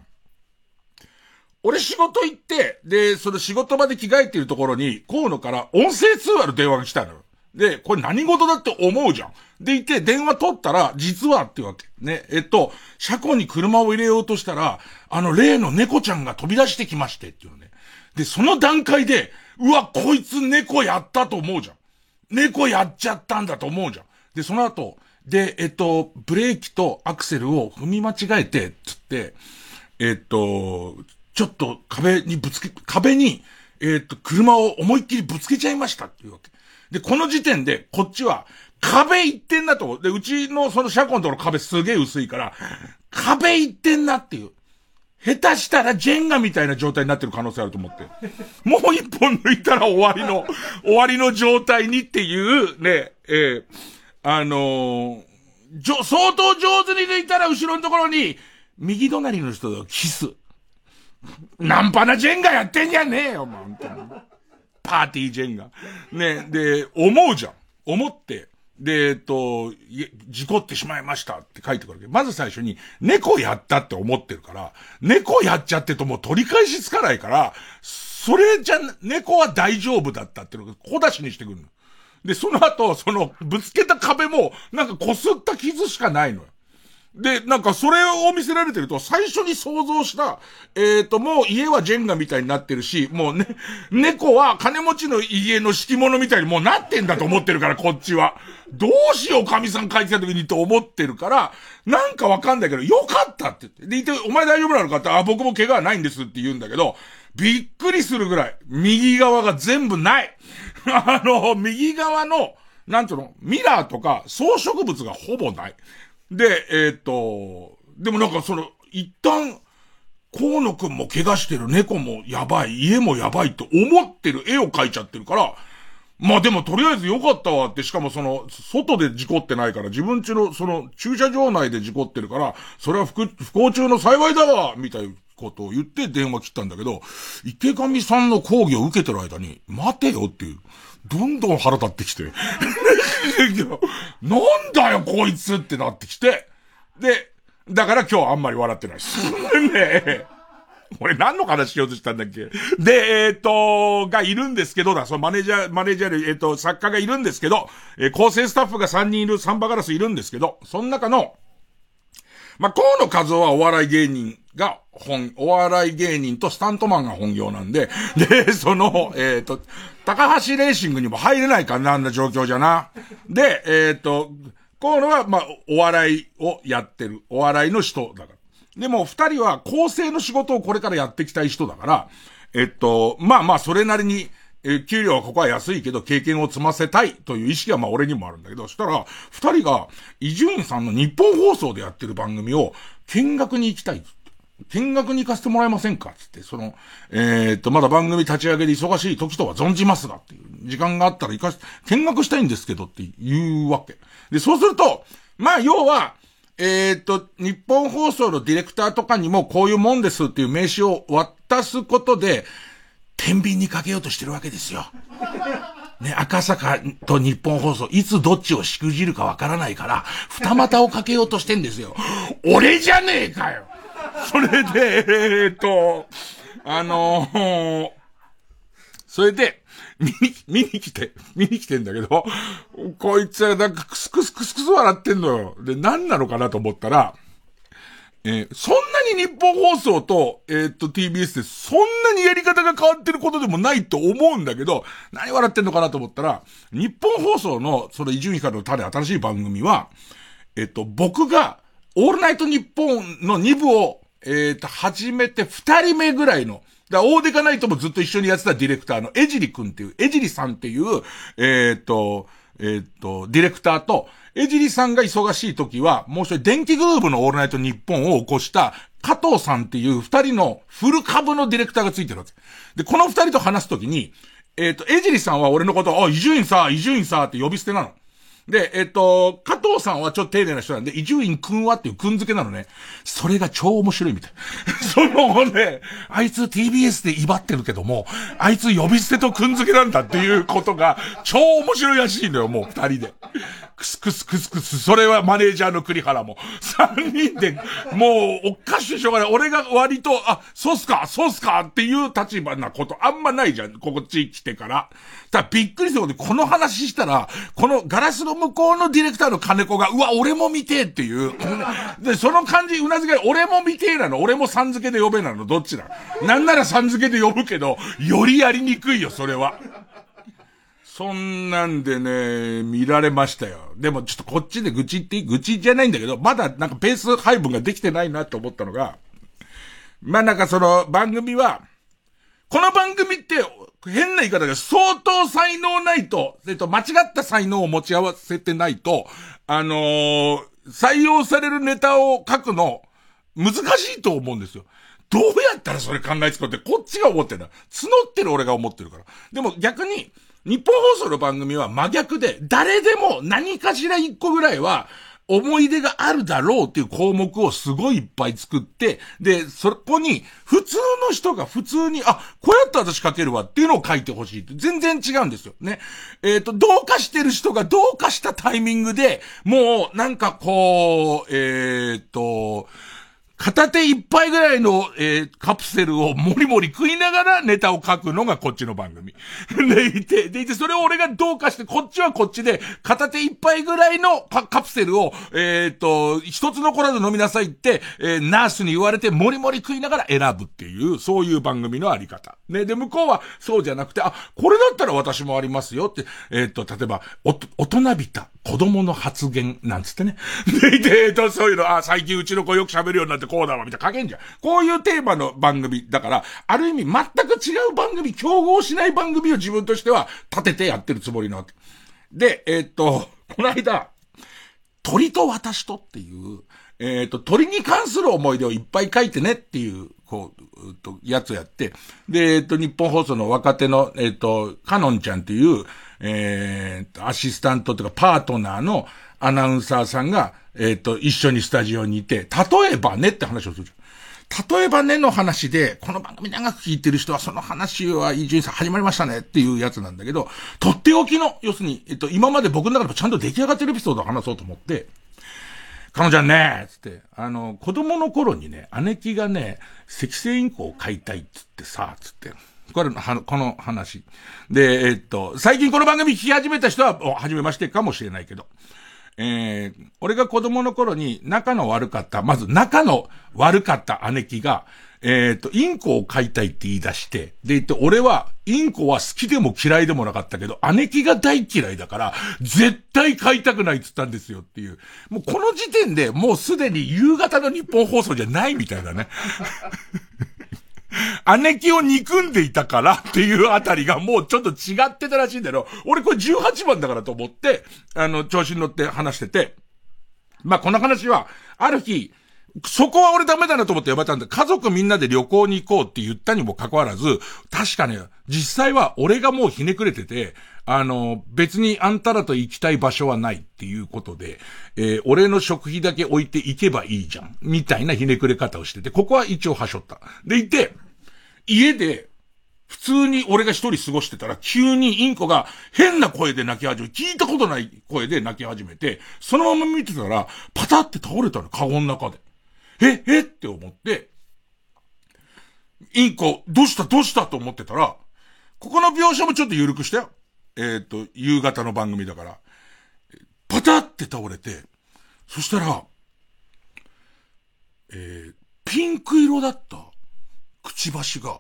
俺仕事行って、で、その仕事場で着替えてるところに、河野から音声通話の電話が来たのよ。で、これ何事だって思うじゃん。でいて、電話取ったら、実はってわけ。ね。えっと、車庫に車を入れようとしたら、あの、例の猫ちゃんが飛び出してきましてっていうね。で、その段階で、うわ、こいつ猫やったと思うじゃん。猫やっちゃったんだと思うじゃん。で、その後、で、えっと、ブレーキとアクセルを踏み間違えて、つって、えっと、ちょっと壁にぶつけ、壁に、えっと、車を思いっきりぶつけちゃいましたっていうわけ。で、この時点で、こっちは、壁行ってんなと。で、うちのその車庫のところ壁すげえ薄いから、壁行ってんなっていう。下手したらジェンガみたいな状態になってる可能性あると思って。もう一本抜いたら終わりの、終わりの状態にっていう、ね、えー、あのー、じょ、相当上手に抜いたら後ろのところに、右隣の人とキス。ナンパなジェンガやってんじゃねえよ、本当に。パーティージェンガ。ね、で、思うじゃん。思って、で、えっと、事故ってしまいましたって書いてくるけど、まず最初に、猫やったって思ってるから、猫やっちゃってともう取り返しつかないから、それじゃ、猫は大丈夫だったってのを小出しにしてくるの。で、その後、その、ぶつけた壁も、なんか擦った傷しかないのよ。で、なんかそれを見せられてると、最初に想像した、えっ、ー、と、もう家はジェンガみたいになってるし、もうね、猫は金持ちの家の敷物みたいにもうなってんだと思ってるから、こっちは。どうしよう、神さん帰ってきた時にと思ってるから、なんかわかんないけど、よかったって言って。で、いて、お前大丈夫なのかって、あ、僕も怪我はないんですって言うんだけど、びっくりするぐらい、右側が全部ない。[LAUGHS] あの、右側の、なんていうの、ミラーとか装飾物がほぼない。で、えー、っと、でもなんかその、一旦、河野くんも怪我してる、猫もやばい、家もやばいって思ってる絵を描いちゃってるから、まあでもとりあえず良かったわって、しかもその、外で事故ってないから、自分家のその、駐車場内で事故ってるから、それは不不幸中の幸いだわみたいなことを言って電話切ったんだけど、池上さんの講義を受けてる間に、待てよっていう。どんどん腹立ってきて。[LAUGHS] なんだよ、こいつってなってきて。で、だから今日あんまり笑ってないです。[LAUGHS] ね俺何の話しようとしたんだっけで、えっ、ー、と、がいるんですけどだ、そのマネージャー、マネージャーで、えっ、ー、と、作家がいるんですけど、えー、構成スタッフが3人いるサンバガラスいるんですけど、その中の、まあ、河野和夫はお笑い芸人が本、お笑い芸人とスタントマンが本業なんで、で、その、えっ、ー、と、高橋レーシングにも入れないかな、あんな状況じゃな。で、えっ、ー、と、河野は、まあ、お笑いをやってる。お笑いの人だから。でも、二人は構成の仕事をこれからやっていきたい人だから、えっと、まあまあ、それなりに、え、給料はここは安いけど経験を積ませたいという意識はまあ俺にもあるんだけど、そしたら、二人が、伊集院さんの日本放送でやってる番組を見学に行きたい。見学に行かせてもらえませんか？つって、その、えー、っと、まだ番組立ち上げで忙しい時とは存じますがっていう、時間があったら行かし、見学したいんですけどって言うわけ。で、そうすると、まあ、要は、えー、っと、日本放送のディレクターとかにもこういうもんですっていう名刺を渡すことで、天秤にかけようとしてるわけですよ。ね、赤坂と日本放送、いつどっちをしくじるかわからないから、二股をかけようとしてんですよ。俺じゃねえかよ [LAUGHS] それで、えー、っと、あのー、それで、見に、見に来て、見に来てんだけど、こいつはなんかクスクスクスクス笑ってんのよ。で、何なのかなと思ったら、えー、そんなに日本放送と、えー、っと TBS でそんなにやり方が変わってることでもないと思うんだけど、何笑ってんのかなと思ったら、日本放送の、その伊集院光の種新しい番組は、えっと、僕が、オールナイト日本の2部を、えっと、始めて2人目ぐらいの、だ大デカナイトもずっと一緒にやってたディレクターのエジリ君っていう、エジリさんっていう、えっと、えっと、ディレクターと、エジリさんが忙しい時は、もう一人電気グループのオールナイト日本を起こした加藤さんっていう二人のフル株のディレクターがついてるわけ。で、この二人と話すときに、えっ、ー、と、エジリさんは俺のことを、あ、伊集院さ、伊集院さって呼び捨てなの。で、えっ、と、加藤さんはちょっと丁寧な人なんで、伊集院くんはっていうくん付けなのね。それが超面白いみたい。[LAUGHS] そのね、あいつ TBS で威張ってるけども、あいつ呼び捨てとくん付けなんだっていうことが、超面白いらしいのよ、もう二人で。クスクスクスクス、それはマネージャーの栗原も。三人で、もう、おかしいしょうがない。俺が割と、あ、そうっすか、そうっすかっていう立場なことあんまないじゃん。こっち来てから。ただびっくりすることで、この話したら、このガラスの向こうのディレクターの金子が、うわ、俺も見てっていう。で、その感じ、うなずけ、俺も見てなの。俺もさん付けで呼べなの。どっちだなんならさん付けで呼ぶけど、よりやりにくいよ、それは。そんなんでね、見られましたよ。でもちょっとこっちで愚痴って愚痴じゃないんだけど、まだなんかペース配分ができてないなと思ったのが、まあなんかその番組は、この番組って変な言い方が相当才能ないと、えっと、間違った才能を持ち合わせてないと、あのー、採用されるネタを書くの、難しいと思うんですよ。どうやったらそれ考えつくってこっちが思ってんだ。募ってる俺が思ってるから。でも逆に、日本放送の番組は真逆で、誰でも何かしら一個ぐらいは、思い出があるだろうっていう項目をすごいいっぱい作って、で、そこに、普通の人が普通に、あ、こうやって私書けるわっていうのを書いてほしいって。全然違うんですよ。ね。えっ、ー、と、どうかしてる人がどうかしたタイミングで、もう、なんかこう、えっ、ー、と、片手一杯ぐらいの、えー、カプセルをもりもり食いながらネタを書くのがこっちの番組。[LAUGHS] でいて、でいて、それを俺がどうかして、こっちはこっちで、片手一杯ぐらいのカプセルを、えっ、と、一つ残らず飲みなさいって、えー、ナースに言われてもりもり食いながら選ぶっていう、そういう番組のあり方。ね、で、向こうはそうじゃなくて、あ、これだったら私もありますよって、えっ、と、例えば、お、大人びた子供の発言なんつってね。[LAUGHS] で、で、えっと、そういうの、あ、最近うちの子よく喋るようになってこうだわ、みたいな書けんじゃん。こういうテーマの番組。だから、ある意味全く違う番組、競合しない番組を自分としては立ててやってるつもりなわけ。で、えっと、[LAUGHS] この間、鳥と私とっていう、えっ、と、鳥に関する思い出をいっぱい書いてねっていう、こう、と、やつをやって、で、えっ、と、日本放送の若手の、えっ、と、カノンちゃんっていう、えー、アシスタントというかパートナーのアナウンサーさんが、えっ、と、一緒にスタジオにいて、例えばねって話をする。例えばねの話で、この番組長く聞いてる人はその話は伊集院さん始まりましたねっていうやつなんだけど、とっておきの、要するに、えっと、今まで僕の中でもちゃんと出来上がってるエピソードを話そうと思って、彼女はね、つって、あの、子供の頃にね、姉貴がね、赤星インコを飼いたいっつってさ、つって、これの、この話。で、えっと、最近この番組聞き始めた人は、お、初めましてかもしれないけど、えー、俺が子供の頃に仲の悪かった、まず仲の悪かった姉貴が、えっ、ー、と、インコを飼いたいって言い出して、で言って、俺は、インコは好きでも嫌いでもなかったけど、姉貴が大嫌いだから、絶対飼いたくないって言ったんですよっていう。もうこの時点でもうすでに夕方の日本放送じゃないみたいだね。[LAUGHS] [LAUGHS] 姉貴を憎んでいたからっていうあたりがもうちょっと違ってたらしいんだけど、俺これ18番だからと思って、あの、調子に乗って話してて、まあ、この話は、ある日、そこは俺ダメだなと思って呼ばれたんだ。家族みんなで旅行に行こうって言ったにもかかわらず、確かね、実際は俺がもうひねくれてて、あの、別にあんたらと行きたい場所はないっていうことで、えー、俺の食費だけ置いて行けばいいじゃん。みたいなひねくれ方をしてて、ここは一応はしょった。でいて、家で、普通に俺が一人過ごしてたら、急にインコが変な声で泣き始め、聞いたことない声で泣き始めて、そのまま見てたら、パタって倒れたの、カゴの中で。え、えって思って、インコ、どうしたどうしたと思ってたら、ここの描写もちょっと緩くしたよ。えっ、ー、と、夕方の番組だから。パタって倒れて、そしたら、えー、ピンク色だったくちばしが、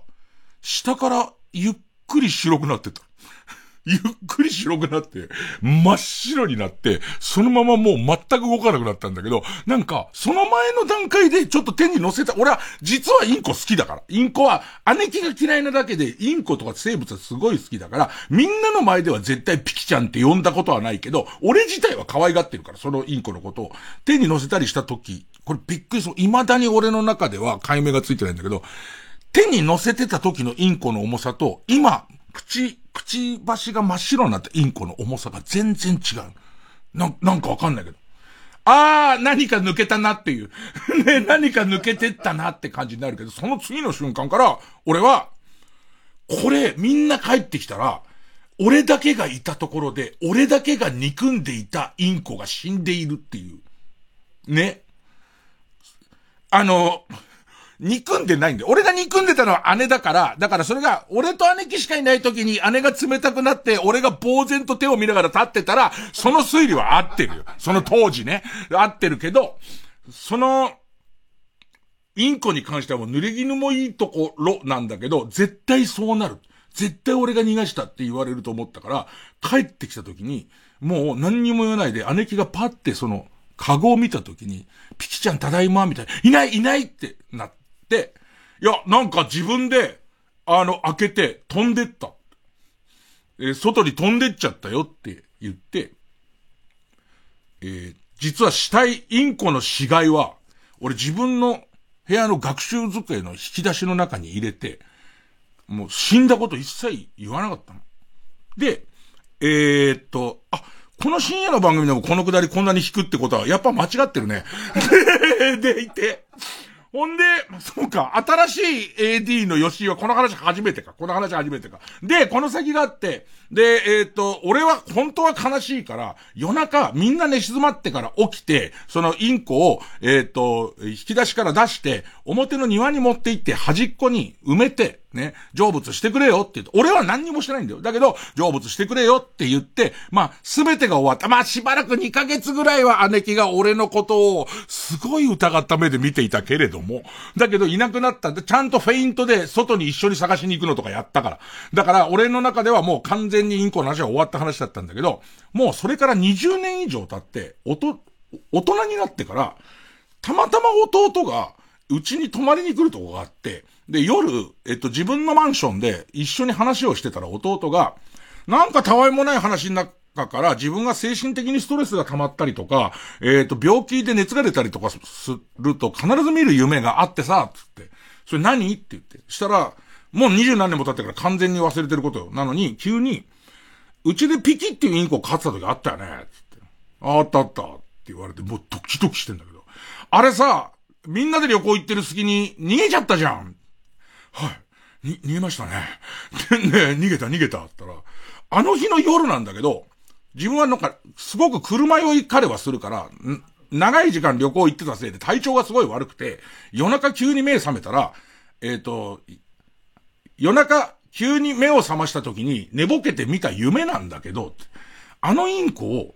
下からゆっくり白くなってた。[LAUGHS] ゆっくり白くなって、真っ白になって、そのままもう全く動かなくなったんだけど、なんか、その前の段階でちょっと手に乗せた、俺は、実はインコ好きだから。インコは、姉貴が嫌いなだけで、インコとか生物はすごい好きだから、みんなの前では絶対ピキちゃんって呼んだことはないけど、俺自体は可愛がってるから、そのインコのことを。手に乗せたりした時、これびっくりそう。未だに俺の中では解明がついてないんだけど、手に乗せてた時のインコの重さと、今、口、くちばしが真っ白になったインコの重さが全然違う。な、なんかわかんないけど。あー、何か抜けたなっていう。[LAUGHS] ね、何か抜けてったなって感じになるけど、その次の瞬間から、俺は、これ、みんな帰ってきたら、俺だけがいたところで、俺だけが憎んでいたインコが死んでいるっていう。ね。あの、憎んでないんだよ。俺が憎んでたのは姉だから、だからそれが、俺と姉貴しかいない時に姉が冷たくなって、俺が呆然と手を見ながら立ってたら、その推理は合ってるよ。その当時ね。合ってるけど、その、インコに関してはもう濡れ衣もいいところなんだけど、絶対そうなる。絶対俺が逃がしたって言われると思ったから、帰ってきた時に、もう何にも言わないで、姉貴がパってその、カゴを見た時に、ピキちゃんただいま、みたいな、いないいないってなって、、いや、なんか自分で、あの、開けて飛んでった。えー、外に飛んでっちゃったよって言って、えー、実は死体、インコの死骸は、俺自分の部屋の学習机の引き出しの中に入れて、もう死んだこと一切言わなかったの。で、えー、っと、あ、この深夜の番組でもこのくだりこんなに引くってことは、やっぱ間違ってるね。[LAUGHS] で、いて、ほんで、そうか、新しい AD の吉井はこの話初めてか。この話初めてか。で、この先があって、で、えっ、と、俺は本当は悲しいから、夜中みんな寝静まってから起きて、そのインコを、えっ、と、引き出しから出して、表の庭に持って行って端っこに埋めて、ね、成仏してくれよって言って、俺は何にもしてないんだよ。だけど、成仏してくれよって言って、まあ、すべてが終わった。まあ、しばらく2ヶ月ぐらいは姉貴が俺のことを、すごい疑った目で見ていたけれども、だけどいなくなったんで、ちゃんとフェイントで外に一緒に探しに行くのとかやったから。だから、俺の中ではもう完全にインコの話は終わった話だったんだけど、もうそれから20年以上経って、おと、大人になってから、たまたま弟が、うちに泊まりに来るとこがあって、で、夜、えっと、自分のマンションで一緒に話をしてたら弟が、なんかたわいもない話の中から自分が精神的にストレスが溜まったりとか、えっ、と、病気で熱が出たりとかすると必ず見る夢があってさ、つって、それ何？って言って。したら、もう二十何年も経ってから完全に忘れてることよ。なのに、急に、うちでピキっていうインコを飼ってた時あったよね、つって。あったあった、って言われて、もうドキドキしてんだけど。あれさ、みんなで旅行行ってる隙に逃げちゃったじゃん。はい。に、逃げましたね。でね逃げた逃げたって言ったら、あの日の夜なんだけど、自分はなんか、すごく車酔い彼はするから、長い時間旅行行ってたせいで体調がすごい悪くて、夜中急に目覚めたら、えっ、と、夜中急に目を覚ました時に寝ぼけて見た夢なんだけど、あのインコを、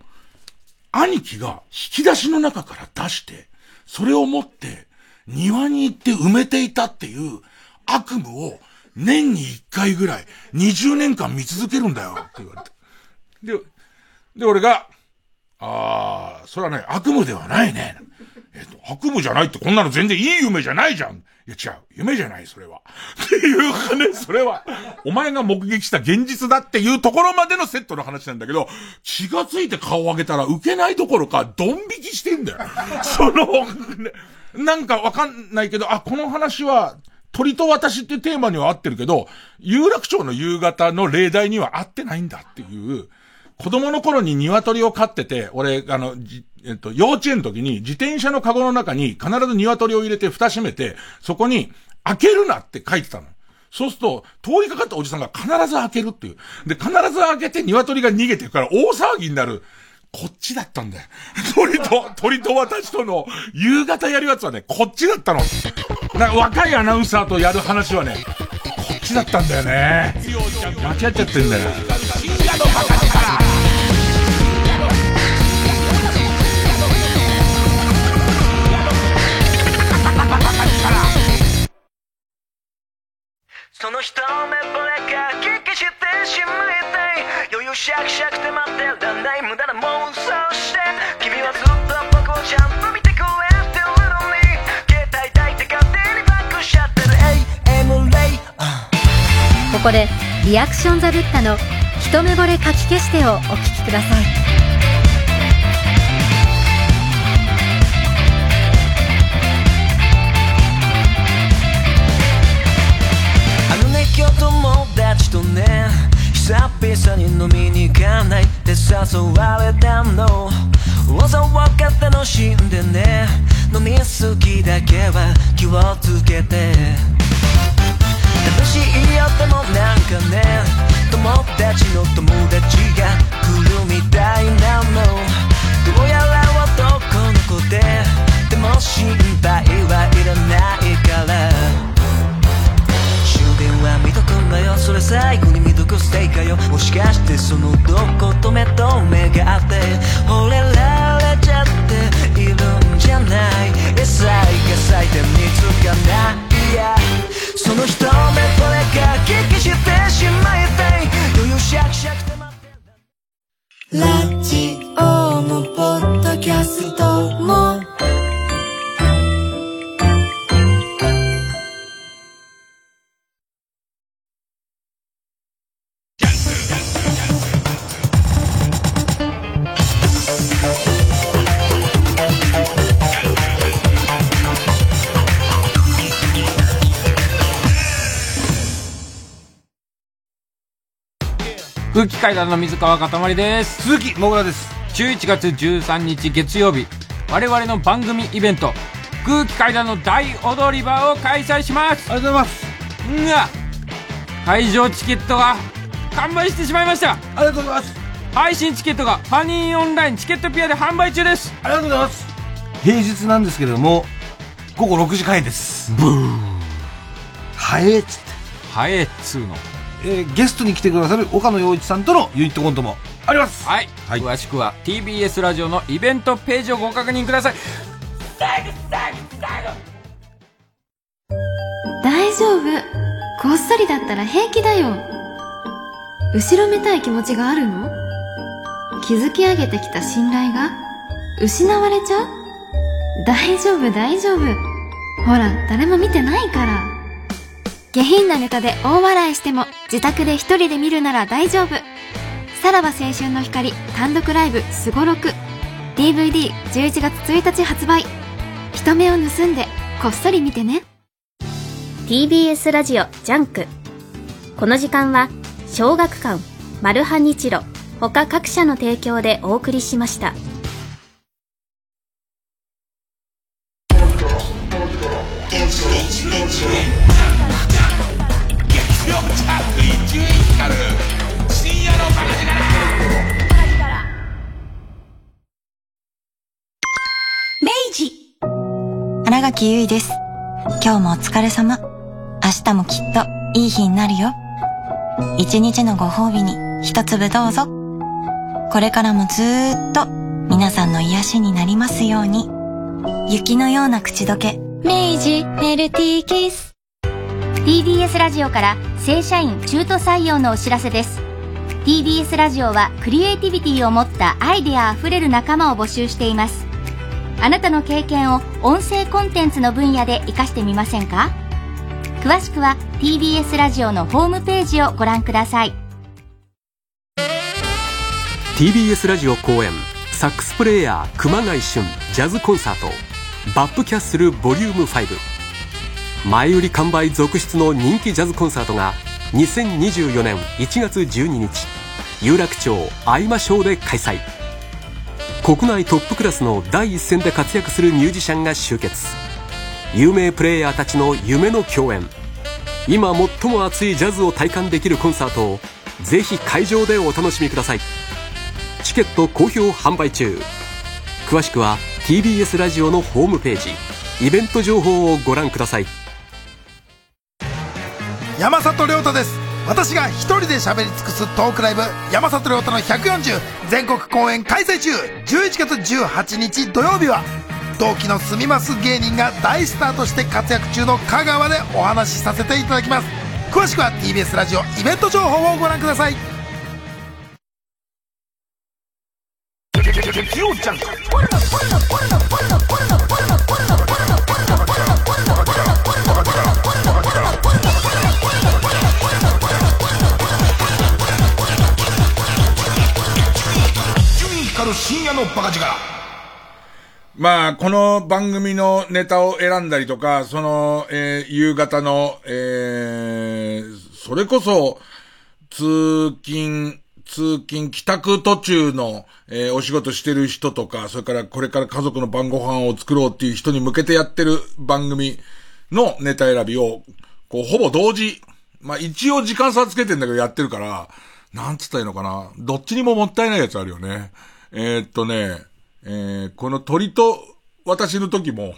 兄貴が引き出しの中から出して、それを持って庭に行って埋めていたっていう悪夢を年に1回ぐらい20年間見続けるんだよって言われて。で、で、俺が、あー、それはね、悪夢ではないね。えっ、と、悪夢じゃないってこんなの全然いい夢じゃないじゃん。いや違う、夢じゃない、それは。[LAUGHS] っていうかね、それは、お前が目撃した現実だっていうところまでのセットの話なんだけど、気がついて顔を上げたら受けないどころか、ドン引きしてんだよ。[LAUGHS] その、なんかわかんないけど、あ、この話は、鳥と私ってテーマには合ってるけど、有楽町の夕方の例題には合ってないんだっていう、子供の頃に鶏を飼ってて、俺、あの、えっと、幼稚園の時に自転車のカゴの中に必ず鶏を入れて蓋閉めて、そこに開けるなって書いてたの。そうすると、通りかかったおじさんが必ず開けるっていう。で、必ず開けて鶏が逃げていくから大騒ぎになる。こっちだったんだよ。[LAUGHS] 鳥と、鳥と私との夕方やるやつはね、こっちだったの。な若いアナウンサーとやる話はね、こっちだったんだよね。間違っちゃってんだよ。その一目ぼれかきしてしまいたい。余裕しゃくしゃくて待ってらんない無駄な妄想して。君はずっと僕をちゃんと見てくれてるのに。携帯抱いて勝手にバックしちゃってる。AM レイここでリアクションザブッダの一目惚れかき消してをお聞きください。久々に飲みに行かないって誘われたのわざわか楽しんでね飲みすぎだけは気をつけて楽しいよでもなんかね友達の友達が来るみたいなのどうやら男の子ででも心配はいらないから終電は見とくんだよそれ最後に見くステイかよ。もしかしてそのどこと目と目があって惚れられちゃっているんじゃない。野菜が咲いて見つかないや。その一目ぼれかきしてしまいたい。余裕しゃくしゃくて待ってラジオもポッドキャストも空気階段の水川かたまりです。鈴木もぐらです。11月13日月曜日我々の番組イベント空気階段の大踊り場を開催します。ありがとうございます。が会場チケットが完売してしまいました。ありがとうございます。配信チケットがファニーオンラインチケットピアで販売中です。ありがとうございます。平日なんですけれども午後6時開演です。ブー。早えっつって。早えっつうのえー、ゲストに来てくださる岡野陽一さんとのユニットコントもあります。はい、はい、詳しくは TBS ラジオのイベントページをご確認ください。大丈夫。こっそりだったら平気だよ。後ろめたい気持ちがあるの？築き上げてきた信頼が？失われちゃう？大丈夫大丈夫。ほら誰も見てないから下品なネタで大笑いしても自宅で一人で見るなら大丈夫。さらば青春の光単独ライブすごろく。DVD11 月1日発売。人目を盗んでこっそり見てね。TBS ラジオ JUNK。この時間は小学館マルハニチロ他各社の提供でお送りしました。明新垣結衣です。今日もお疲れ様。明日もきっといい日になるよ。一日のご褒美に一粒どうぞ。これからもずーっと皆さんの癒しになりますように。雪のような口どけ。明治メルティーキス。TBS ラジオから正社員中途採用のお知らせです。TBS ラジオはクリエイティビティを持ったアイデアあふれる仲間を募集しています。あなたの経験を音声コンテンツの分野で活かしてみませんか？詳しくは TBS ラジオのホームページをご覧ください。TBS ラジオ公演サックスプレーヤー熊谷俊ジャズコンサートバップキャッスルボリューム5前売り完売続出の人気ジャズコンサートが2024年1月12日有楽町相馬ショーで開催。国内トップクラスの第一線で活躍するミュージシャンが集結。有名プレイヤーたちの夢の共演。今最も熱いジャズを体感できるコンサートをぜひ会場でお楽しみください。チケット好評販売中。詳しくは TBS ラジオのホームページ。イベント情報をご覧ください。山里亮太です。私が一人で喋り尽くすトークライブ山里亮太の140全国公演開催中。11月18日土曜日は同期の住みます芸人が大スターとして活躍中の香川でお話しさせていただきます。詳しくは TBS ラジオイベント情報をご覧ください。のバカ力。まあ、この番組のネタを選んだりとか、その、えー、夕方の、えー、それこそ、通勤、通勤、帰宅途中の、えー、お仕事してる人とか、それからこれから家族の晩ご飯を作ろうっていう人に向けてやってる番組のネタ選びを、こう、ほぼ同時、まあ一応時間差つけてんだけどやってるから、なんつったらいいのかな。どっちにももったいないやつあるよね。えー、っとね、えー、この鳥と私の時も、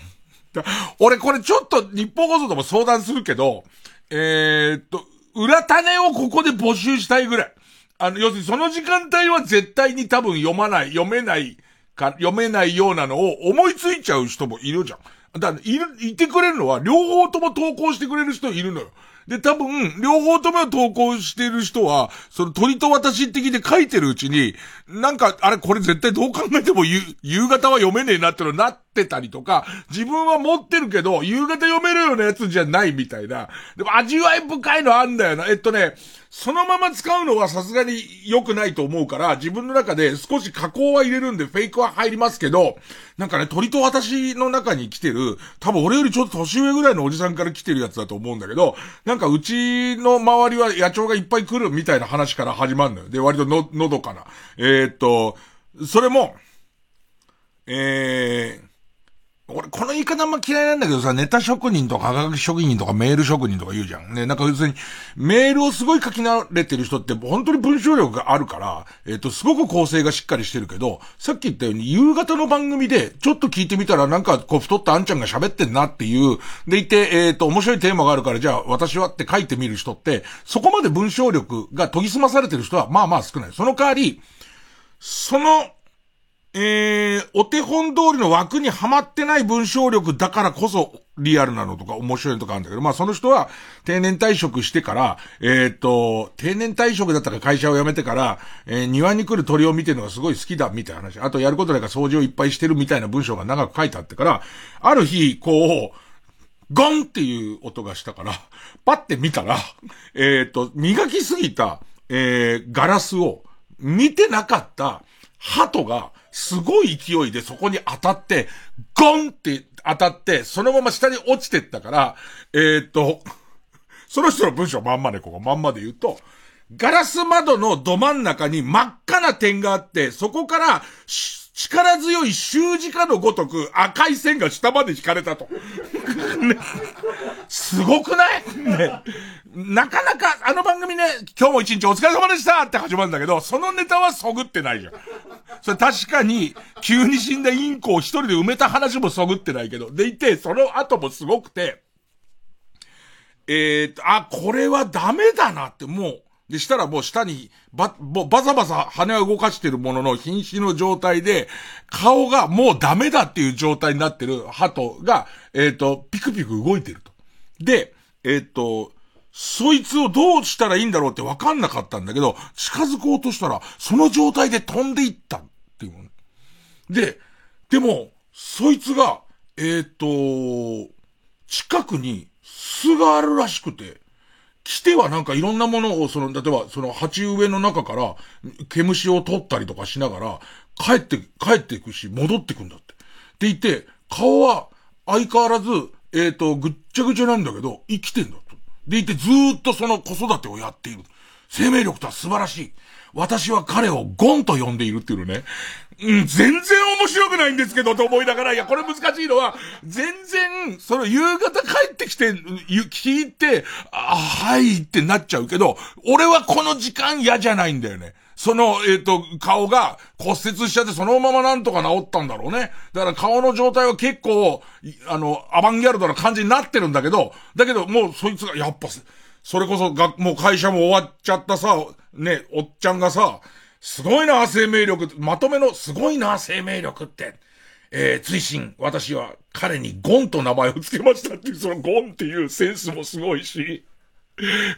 [LAUGHS] 俺これちょっと日本放送とも相談するけど、えー、っと、裏種をここで募集したいぐらい。あの、要するにその時間帯は絶対に多分読まない、読めないか、読めないようなのを思いついちゃう人もいるじゃん。だから、いる、いてくれるのは両方とも投稿してくれる人いるのよ。で、多分、両方とも投稿してる人は、その鳥と私的で書いてるうちに、なんか、あれこれ絶対どう考えても夕、方は読めねえなってのなってたりとか、自分は持ってるけど、夕方読めるようなやつじゃないみたいな。でも味わい深いのあんだよな。えっとね、そのまま使うのはさすがに良くないと思うから、自分の中で少し加工は入れるんでフェイクは入りますけど、なんかね、鳥と私の中に来てる、多分俺よりちょっと年上ぐらいのおじさんから来てるやつだと思うんだけど、なんかうちの周りは野鳥がいっぱい来るみたいな話から始まるのよ。で、割との、のどかな。えー、っと、それも、えー、俺、この言い方あんま嫌いなんだけどさ、ネタ職人とか、科学職人とか、メール職人とか言うじゃん。ね、なんか別に、メールをすごい書き慣れてる人って、本当に文章力があるから、えっ、ー、と、すごく構成がしっかりしてるけど、さっき言ったように、夕方の番組で、ちょっと聞いてみたら、なんか、こう、太ったあんちゃんが喋ってんなっていう、でいて、えっ、ー、と、面白いテーマがあるから、じゃあ、私はって書いてみる人って、そこまで文章力が研ぎ澄まされてる人は、まあまあ少ない。その代わり、その、えー、お手本通りの枠にはまってない文章力だからこそリアルなのとか面白いのとかあるんだけど、まあその人は定年退職してから、えっ、と、定年退職だったか会社を辞めてから、えー、庭に来る鳥を見てるのがすごい好きだみたいな話。あとやることないから掃除をいっぱいしてるみたいな文章が長く書いてあってから、ある日、こう、ゴンっていう音がしたから、パって見たら、えっ、と、磨きすぎた、えー、ガラスを見てなかった鳩が、すごい勢いでそこに当たって、ゴンって当たって、そのまま下に落ちてったから、えー、っと、その人の文章まんまで、ここまんまで言うと、ガラス窓のど真ん中に真っ赤な点があって、そこから、力強い十字架のごとく赤い線が下まで引かれたと。ね、すごくない？ね。なかなか、あの番組ね、今日も一日お疲れ様でしたって始まるんだけど、そのネタはそぐってないじゃん。それ確かに、急に死んだインコを一人で埋めた話もそぐってないけど、でいて、その後もすごくて、えー、あ、これはダメだなってもう、で、したらもう下に、ば、バサバサ羽を動かしてるものの瀕死の状態で、顔がもうダメだっていう状態になってる鳩が、えっ、ー、と、ピクピク動いてると。で、えっ、ー、と、そいつをどうしたらいいんだろうって分かんなかったんだけど、近づこうとしたら、その状態で飛んでいったっていう。で、でも、そいつが、えっ、ー、と、近くに巣があるらしくて、してはなんかいろんなものを、その、例えばその鉢植えの中から毛虫を取ったりとかしながら、帰って、帰っていくし、戻ってくんだって。って言って、顔は相変わらず、えっ、ー、と、ぐっちゃぐちゃなんだけど、生きてんだと。でいてずーっとその子育てをやっている。生命力とは素晴らしい。私は彼をゴンと呼んでいるっていうのね。うん、全然面白くないんですけど、と思いながら、いや、これ難しいのは、全然、その夕方帰ってきて、聞いて、あ、はいってなっちゃうけど、俺はこの時間嫌じゃないんだよね。その、えっ、ー、と、顔が骨折しちゃってそのままなんとか治ったんだろうね。だから顔の状態は結構、あの、アバンギャルドな感じになってるんだけど、だけどもうそいつが、やっぱ、それこそが、もう会社も終わっちゃったさ、ね、おっちゃんがさ、すごいな、生命力。まとめの、すごいな、生命力って。えー、追伸、私は彼にゴンと名前を付けましたっていう、そのゴンっていうセンスもすごいし。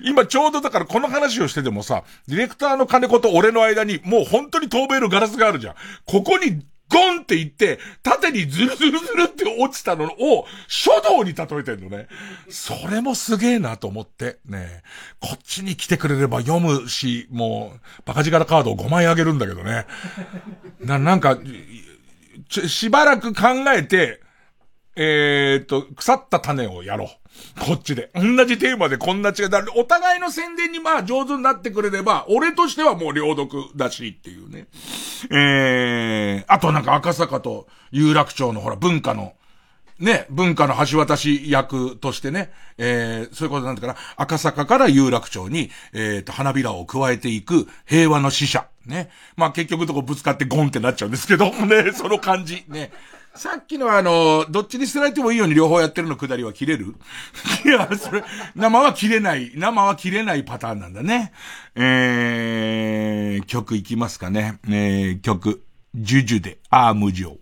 今ちょうどだからこの話をしててもさ、ディレクターの金子と俺の間にもう本当に透明のガラスがあるじゃん。ここにゴンって言って、縦にズルズルズルって落ちたのを、書道に例えてんのね。それもすげえなと思って、ね。こっちに来てくれれば読むし、もう、バカ力カードを5枚あげるんだけどね。な、なんか、しばらく考えて、えー、と、腐った種をやろう。こっちで。同じテーマでこんな違いだ。お互いの宣伝にまあ上手になってくれれば、俺としてはもう両読だしっていうね。えー、あとなんか赤坂と有楽町のほら文化の、ね、文化の橋渡し役としてね、えー、そういうことなんだから、赤坂から有楽町に、えー、と、花びらを加えていく平和の使者。ね。まあ結局とこぶつかってゴンってなっちゃうんですけど、ね、その感じ。ね。さっきのあの、どっちに捨てられてもいいように両方やってるのくだりは切れる？[LAUGHS] いや、それ、生は切れない、生は切れないパターンなんだね。えー、曲いきますかね。えー、曲、ジュジュで、アーム状。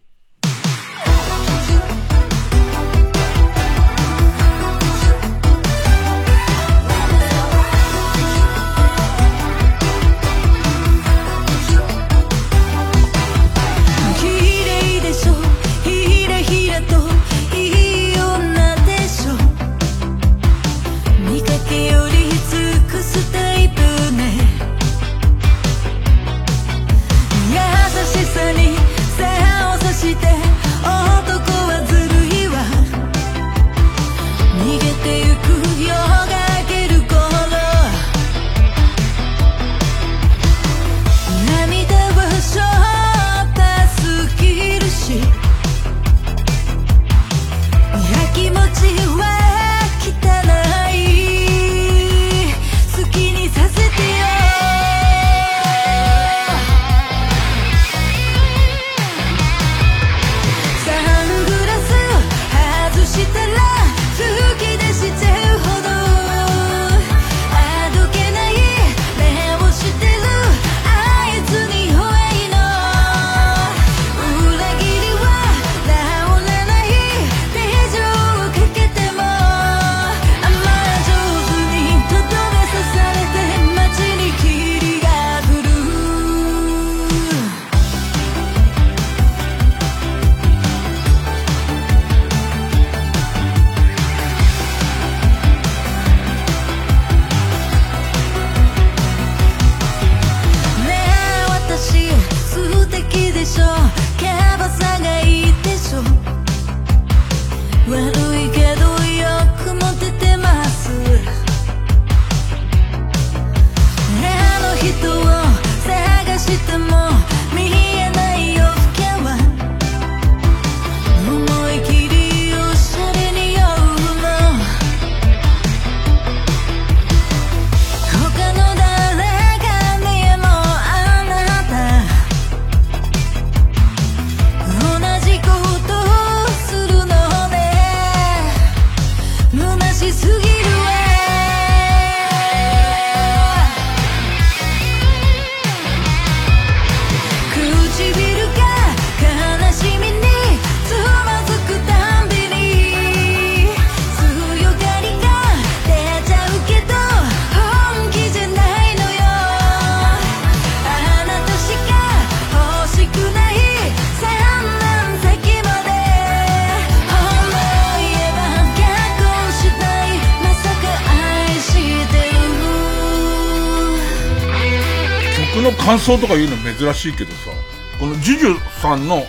感想とか言うの珍しいけどさ、このジュジュさんの、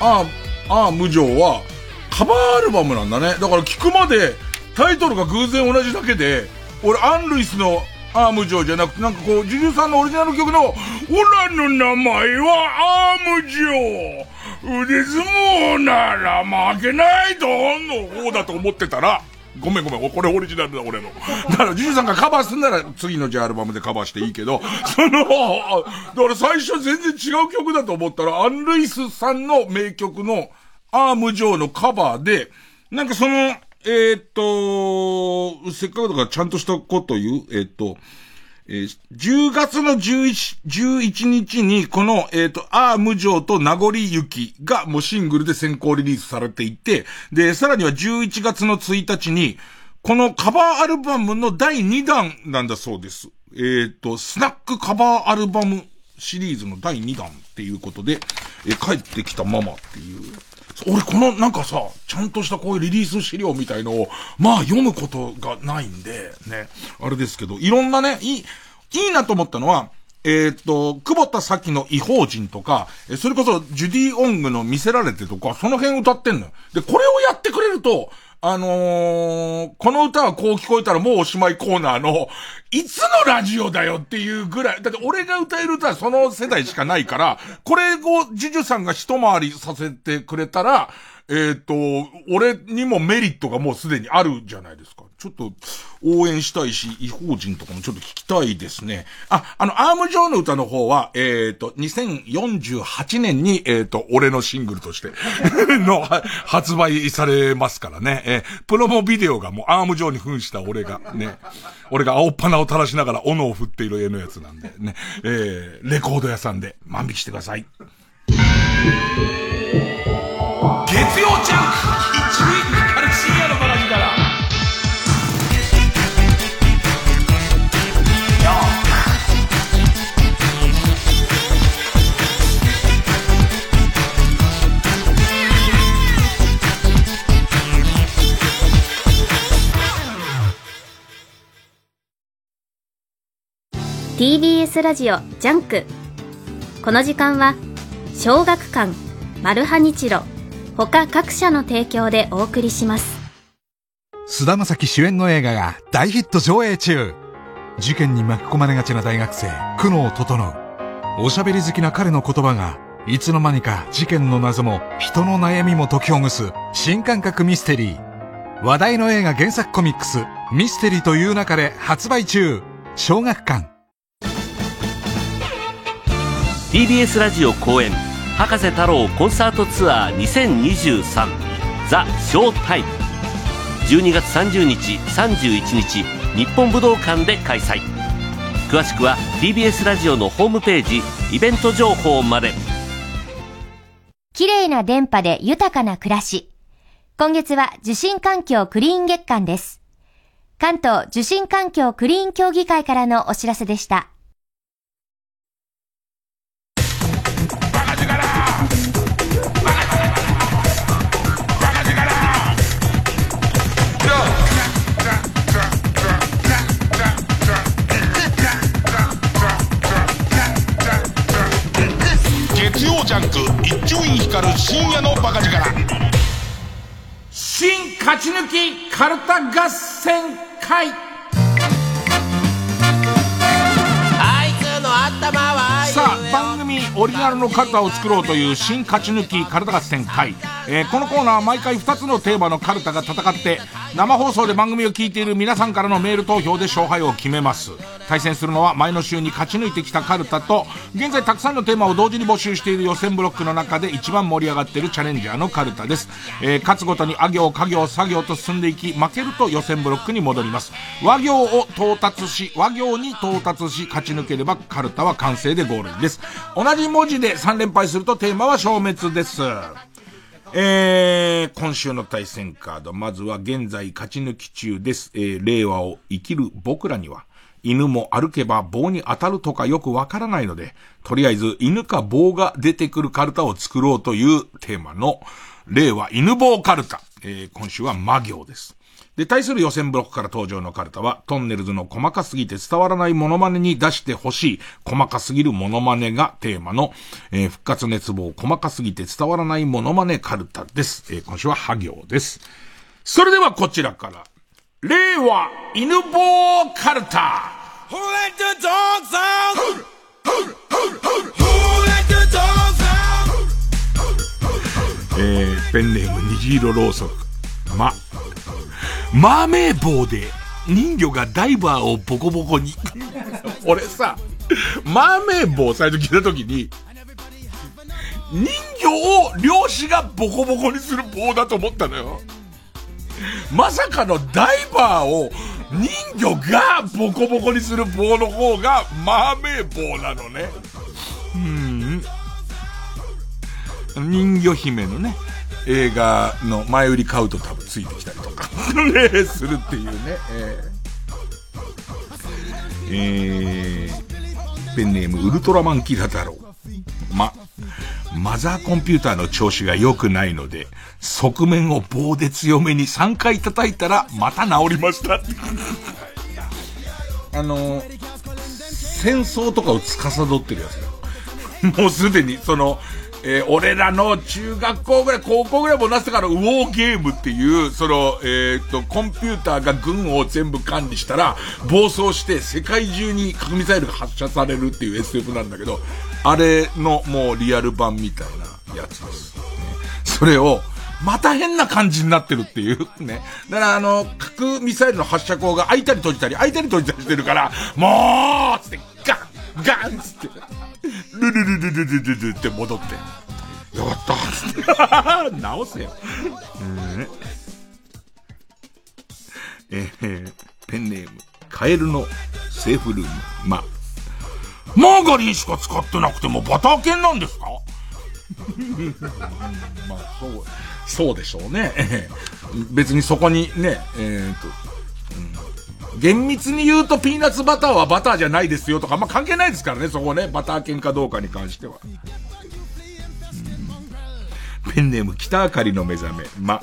ああ、ああ無情は、カバーアルバムなんだね。だから聞くまで、タイトルが偶然同じだけで、俺、アン・ルイスのアーム城じゃなくて、なんかこう、ジュジュさんのオリジナル曲の、オラの名前はアーム城腕相撲なら負けないとの方だと思ってたら、ごめんごめん、これオリジナルだ、俺の。だから、ジュジュさんがカバーすんなら、次のじゃアルバムでカバーしていいけど、[LAUGHS] その、だから最初全然違う曲だと思ったら、アン・ルイスさんの名曲の、アームジョーのカバーで、なんかその、えー、っと、せっかくだからちゃんとしたこと言う、えー、っと、えー、10月の11、11日に、この、えっ、と、アーム城と名残雪がもうシングルで先行リリースされていて、で、さらには11月の1日に、このカバーアルバムの第2弾なんだそうです。えっ、と、スナックカバーアルバムシリーズの第2弾っていうことで、え帰ってきたママっていう。俺このなんかさ、ちゃんとしたこういうリリース資料みたいのを、まあ読むことがないんで、ね、あれですけど、いろんなね、いい、いいなと思ったのは、えー、っと、久保田咲の異邦人とか、それこそジュディ・オングの見せられてとか、その辺歌ってんのよ。で、これをやってくれると、あのー、この歌はこう聞こえたらもうおしまいコーナーの、いつのラジオだよっていうぐらい、だって俺が歌える歌はその世代しかないから、これをジュジュさんが一回りさせてくれたら、えっ、ー、と、俺にもメリットがもうすでにあるじゃないですか。ちょっと応援したいし、違法人とかもちょっと聞きたいですね。あ、あの、アーム上の歌の方は、えっ、ー、と、2048年に、えっ、ー、と、俺のシングルとして [LAUGHS] の、発売されますからね。えー、プロモビデオがもうアーム上に扮した俺が、ね。俺が青っ鼻を垂らしながら斧を振っている絵のやつなんで、ね。えー、レコード屋さんで万引きしてください。月曜ジャンク TBS ラジオ JUNK。この時間は小学館マルハニチロ他各社の提供でお送りします。菅田将暉主演の映画が大ヒット上映中。事件に巻き込まれがちな大学生久能整。おしゃべり好きな彼の言葉がいつの間にか事件の謎も人の悩みも解きほぐす新感覚ミステリー。話題の映画原作コミックスミステリーという中で発売中。小学館。TBS ラジオ公演博士太郎コンサートツアー2023ザ・ショータイム。12月30日31日日本武道館で開催。詳しくは TBS ラジオのホームページイベント情報まで。綺麗な電波で豊かな暮らし。今月は受信環境クリーン月間です。関東受信環境クリーン協議会からのお知らせでした。ジャンク一丁院光る深夜のバカ力。新勝ち抜きカルタ合戦会。さあ番組オリジナルのカルタを作ろうという新勝ち抜きカルタ合戦会、えー、このコーナーは毎回2つのテーマのカルタが戦って生放送で番組を聞いている皆さんからのメール投票で勝敗を決めます。対戦するのは前の週に勝ち抜いてきたカルタと現在たくさんのテーマを同時に募集している予選ブロックの中で一番盛り上がっているチャレンジャーのカルタです、えー、勝つごとにあ行家行作業と進んでいき負けると予選ブロックに戻ります。和行を到達し和行に到達し勝ち抜ければカルタは完成でゴールです。同じ文字で3連敗するとテーマは消滅ですえー、今週の対戦カード、まずは現在勝ち抜き中です。えー、令和を生きる僕らには、犬も歩けば棒に当たるとかよくわからないので、とりあえず犬か棒が出てくるカルタを作ろうというテーマの、令和犬棒カルタ。えー、今週は魔行です。で、対する予選ブロックから登場のカルタは、トンネルズの細かすぎて伝わらないモノマネに出してほしい、細かすぎるモノマネがテーマの、えー、復活熱望、細かすぎて伝わらないモノマネカルタです。えー、今週はハ行です。それではこちらから、令和犬坊カルタ Who let the dogs out? Who let the dogs out? えー、ペンネーム虹色ろうそく。マーメー棒で人魚がダイバーをボコボコに。俺さ、マーメー棒最初聞いた時に、人魚を漁師がボコボコにする棒だと思ったのよ。まさかのダイバーを人魚がボコボコにする棒の方がマーメー棒なのね。うん。人魚姫のね、映画の前売り買うと多分ついてきたりとかね、[LAUGHS] するっていうね。えー、えー、ペンネームウルトラマンキラ太郎。ま、マザーコンピューターの調子が良くないので、側面を棒で強めに3回叩いたら、また治りました。[LAUGHS] あの、戦争とかを司ってるやつだ。[LAUGHS] もうすでに、その、えー、俺らの中学校ぐらい、高校ぐらいもなってからウォーゲームっていう、その、えっ、と、コンピューターが軍を全部管理したら、暴走して世界中に核ミサイルが発射されるっていう SF なんだけど、あれのもうリアル版みたいなやつです。ね、それを、また変な感じになってるっていうね。だからあの、核ミサイルの発射口が開いたり閉じたり、開いたり閉じたりしてるから、もうつって、ガンガンっつって、ルルルルルルルルって戻って。よかったっつって。直せよ。えー、ペンネーム、カエルのセーフルーム。ま、マーガリンしか使ってなくてもバター犬なんですかまあ、そう、そうでしょうね。別にそこにね、えっ、と、厳密に言うとピーナッツバターはバターじゃないですよとか、まあ関係ないですからね、そこね、バター犬かどうかに関しては。ペンネーム北あかりの目覚め。ま、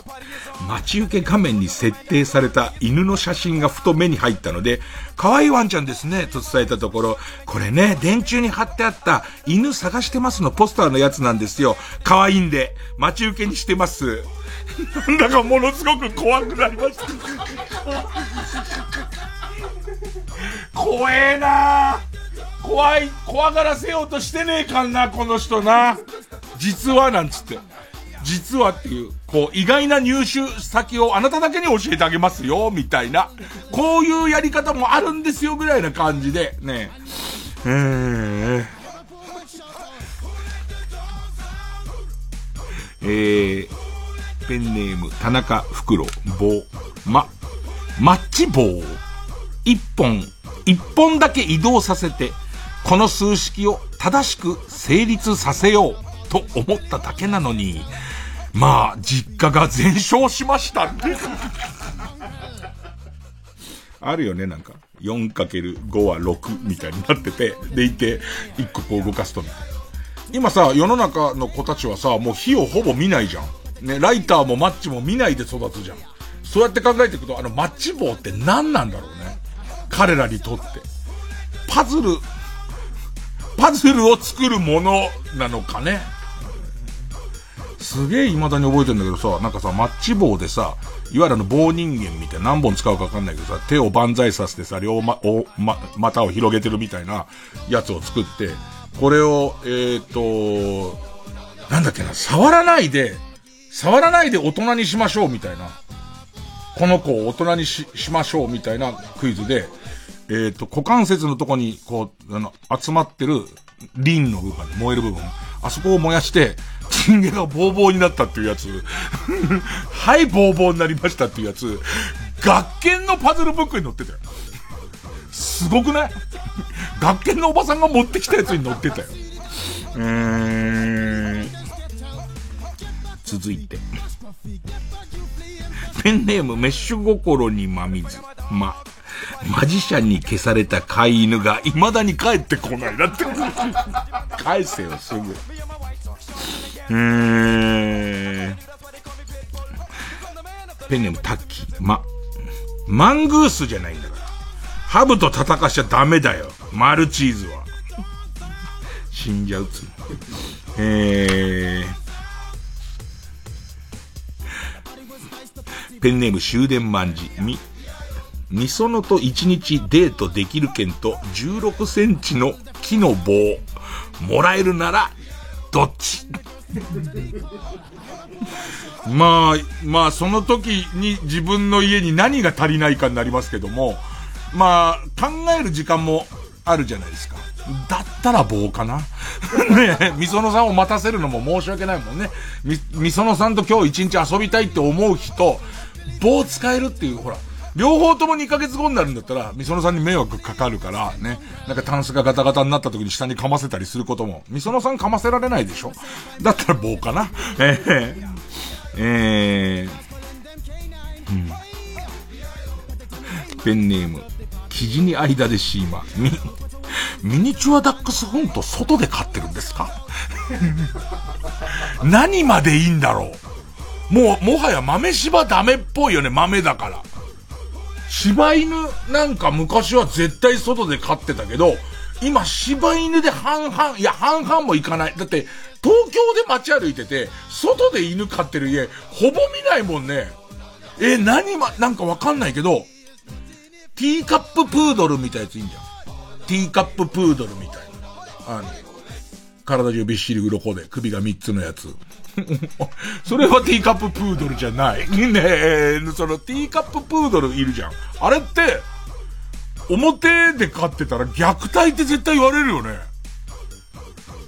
待ち受け画面に設定された犬の写真がふと目に入ったので、可愛いワンちゃんですね、と伝えたところ、これね、電柱に貼ってあった犬探してますのポスターのやつなんですよ。可愛いんで、待ち受けにしてます。[LAUGHS] なんだかものすごく怖くなりました。怖えな怖い、怖がらせようとしてねえかんな、この人な。実は、なんつって。実はっていう、こう、意外な入手先をあなただけに教えてあげますよ、みたいな。こういうやり方もあるんですよ、ぐらいな感じで、ね。えー、えー、ペンネーム、田中袋、棒、ま、マッチ棒、一本、一本だけ移動させて、この数式を正しく成立させようと思っただけなのに、まあ、実家が全焼しました [LAUGHS] あるよね、なんか。4×5 は6みたいになってて、でいて、1個こう動かすとみたいな今さ、世の中の子たちはさ、もう火をほぼ見ないじゃん。ね、ライターもマッチも見ないで育つじゃん。そうやって考えていくと、あのマッチ棒って何なんだろうね。彼らにとって。パズル、パズルを作るものなのかね。すげえ未だに覚えてんだけどさ、なんかさ、マッチ棒でさ、いわゆるあの棒人間みたいな何本使うかわかんないけどさ、手を万歳させてさ、両ま、お、ま、股を広げてるみたいなやつを作って、これを、えっ、ー、と、なんだっけな、触らないで、触らないで大人にしましょうみたいな。この子を大人にし、しましょうみたいなクイズで、えっ、ー、と、股関節のとこに、こう、あの、集まってる、リンの部分、燃える部分、あそこを燃やして、チンゲがボーボーになったっていうやつ。[LAUGHS] はい、ボーボーになりましたっていうやつ。学研のパズルブックに載ってたよ。すごくない？学研のおばさんが持ってきたやつに載ってたよ。うーん。続いて。ペンネームメッシュ心にまみず。ま、マジシャンに消された飼い犬が未だに帰ってこないなって。返せよ、すぐ。うーん。ペンネームタッキー、ま、マングースじゃないんだから。ハブと戦かしちゃダメだよ。マルチーズは。死んじゃうっつ。えー、ペンネーム終電万事。み、みそのと一日デートできる券と16センチの木の棒。もらえるなら、どっち？[LAUGHS] まあ、まあ、その時に自分の家に何が足りないかになりますけども、まあ、考える時間もあるじゃないですか。だったら棒かな [LAUGHS] ねえ、みそのさんを待たせるのも申し訳ないもんね。み、みそのさんと今日一日遊びたいって思う人、棒使えるっていう、ほら、両方とも2ヶ月後になるんだったら、みそのさんに迷惑かかるから、ね。なんかタンスがガタガタになった時に下にかませたりすることも、みそのさんかませられないでしょ？だったら棒かな。ええー、えー、うん。ペンネーム、生地に間でシーマ。ミ、ミニチュアダックスフント外で飼ってるんですか？[LAUGHS] 何までいいんだろう？もう、もはや豆柴ダメっぽいよね、豆だから。柴犬なんか昔は絶対外で飼ってたけど、今柴犬で半々、いや半々もいかない。だって、東京で街歩いてて、外で犬飼ってる家、ほぼ見ないもんね。え、何ま、なんかわかんないけど、ティーカッププードルみたいなやついいんじゃん。ティーカッププードルみたいな。あの、体中びっしり鱗で首が3つのやつ。それはティーカッププードルじゃない。ねえ、そのティーカッププードルいるじゃん。あれって、表で飼ってたら虐待って絶対言われるよね。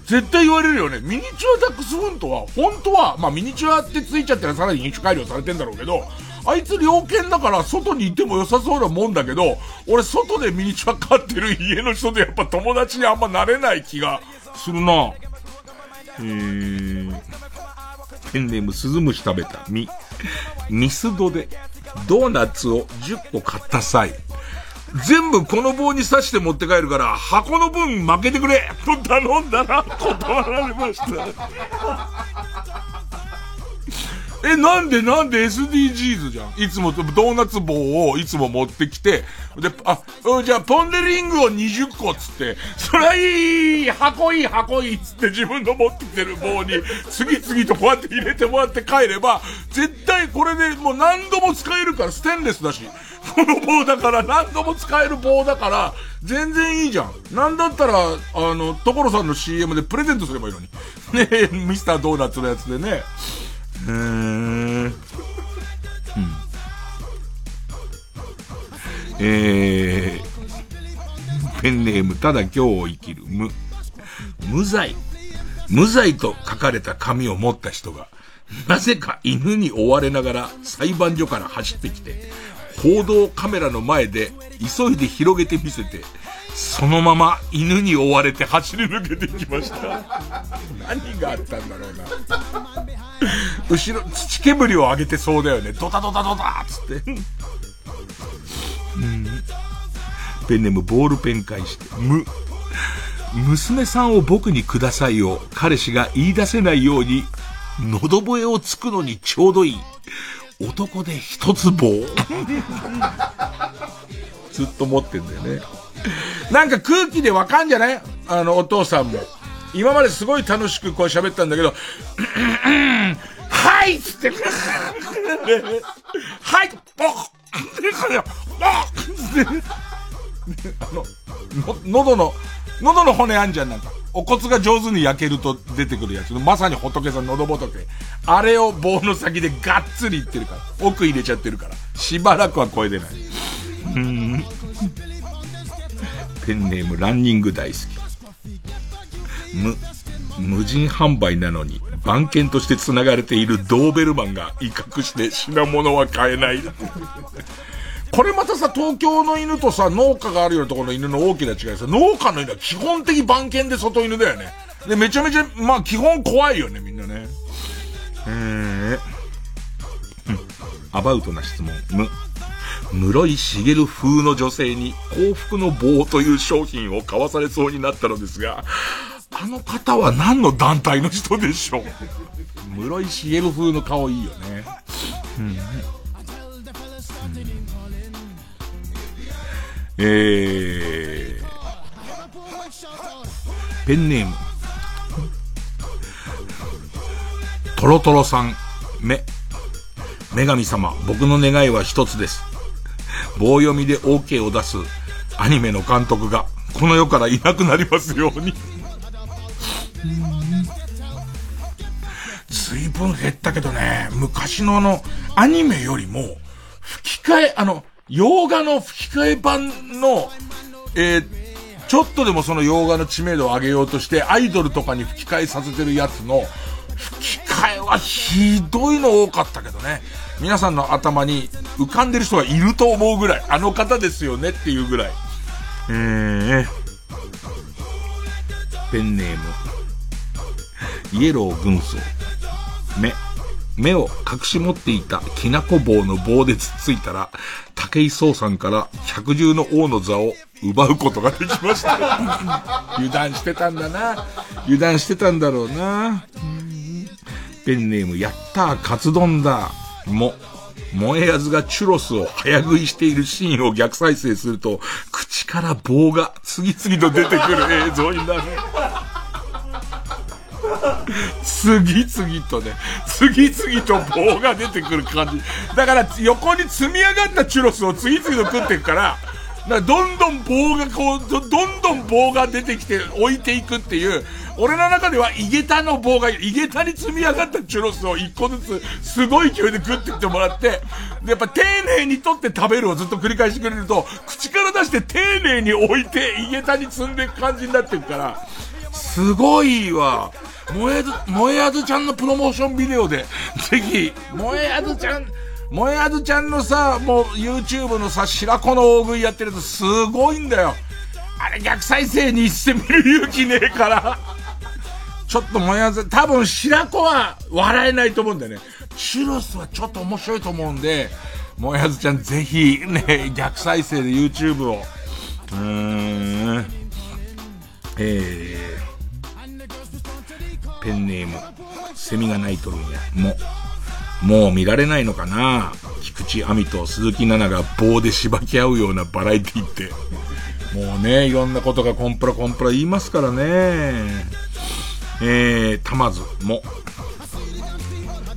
絶対言われるよね。ミニチュアダックスフントは、本当は、まあミニチュアってついちゃったらさらに品種改良されてんだろうけど、あいつ猟犬だから外にいても良さそうなもんだけど、俺外でミニチュア飼ってる家の人でやっぱ友達にあんまなれない気がするな。えー、ペンネームスズムシ食べた。み、ミスドでドーナツを10個買った際、全部この棒に刺して持って帰るから、箱の分負けてくれと頼んだら断られました。え、なんでなんで SDGs じゃん。いつもドーナツ棒をいつも持ってきて、で、あ、じゃあポンデリングを20個っつって、そりゃいい箱いい箱いいっつって自分の持ってきてる棒に次々とこうやって入れてもらって帰れば、絶対これでもう何度も使えるからステンレスだし、この棒だから何度も使える棒だから、全然いいじゃん。なんだったら、あの、所さんの CM でプレゼントすればいいのに。ねミスタードーナツのやつでね。うん。えー、ペンネーム、ただ今日を生きる、無、無罪。無罪と書かれた紙を持った人が、なぜか犬に追われながら裁判所から走ってきて、報道カメラの前で急いで広げてみせて、そのまま犬に追われて走り抜けてきました。何があったんだろうな。後ろ、土煙を上げてそうだよね。ドタドタドタつって。うん。ペンネームボールペン返して、む。娘さんを僕にくださいを彼氏が言い出せないように、喉笛をつくのにちょうどいい。男で一つ棒。[LAUGHS] ずっと持ってんだよね。なんか空気でわかんじゃない？あの、お父さんも。今まですごい楽しくこう喋ったんだけど、はいっつって、はいボッあの、の喉の、喉の骨あんじゃん、なんか。お骨が上手に焼けると出てくるやつ。まさに仏さん、喉仏。あれを棒の先でがっつりいってるから。奥入れちゃってるから。しばらくは声出ない。うん。ペンネームランニング大好き。無、無人販売なのに、番犬として繋がれているドーベルマンが威嚇して品物は買えない。これまたさ、東京の犬とさ、農家があるようなところの犬の大きな違いです農家の犬は基本的番犬で外犬だよね。で、めちゃめちゃ、まあ基本怖いよね、みんなね。えー、うん。アバウトな質問。む。室井茂風の女性に幸福の棒という商品を買わされそうになったのですが、あの方は何の団体の人でしょう？室井茂風の顔いいよね。うん。えー、ペンネーム、トロトロさん、目、女神様、僕の願いは一つです。棒読みで OK を出すアニメの監督が、この世からいなくなりますように。随分減ったけどね、昔のあの、アニメよりも、吹き替え、あの、洋画の吹き替え版の、えー、ちょっとでもその洋画の知名度を上げようとして、アイドルとかに吹き替えさせてるやつの、吹き替えはひどいの多かったけどね。皆さんの頭に浮かんでる人がいると思うぐらい、あの方ですよねっていうぐらい。えー、ペンネーム、イエロー軍曹。目、目を隠し持っていたきなこ棒の棒でつっついたら、武井壮さんから百獣の王の座を奪うことができました。[LAUGHS] 油断してたんだな。油断してたんだろうな。ペンネーム、やったー、カツ丼だ。も、燃えやずがチュロスを早食いしているシーンを逆再生すると、口から棒が次々と出てくる映像になる。次々とね、次々と棒が出てくる感じ。だから横に積み上がったチュロスを次々と食っていくから、だどんどん棒がこうど、んどん棒が出てきて置いていくっていう、俺の中では井桁の棒が、井桁に積み上がったチュロスを一個ずつ、すごい勢いで食ってきてもらって、で、やっぱ丁寧に取って食べるをずっと繰り返してくれると、口から出して丁寧に置いて、井桁に積んでいく感じになってるから、すごいわ。萌えず、萌えあずちゃんのプロモーションビデオで、ぜひ、萌えあずちゃん、萌えあずちゃんのさ、もう YouTube のさ、白子の大食いやってるとすごいんだよ。あれ逆再生にして見る勇気ねえから。ちょっと萌えあず、多分白子は笑えないと思うんだよね。チュロスはちょっと面白いと思うんで、萌えあずちゃんぜひね、逆再生で YouTube を。うーん。えー。ペンネーム、セミが鳴いとるんや。も、もう見られないのかな？菊池亜美と鈴木奈々が棒でしばき合うようなバラエティって。もうね、いろんなことがコンプラコンプラ言いますからね。えー、たまずも、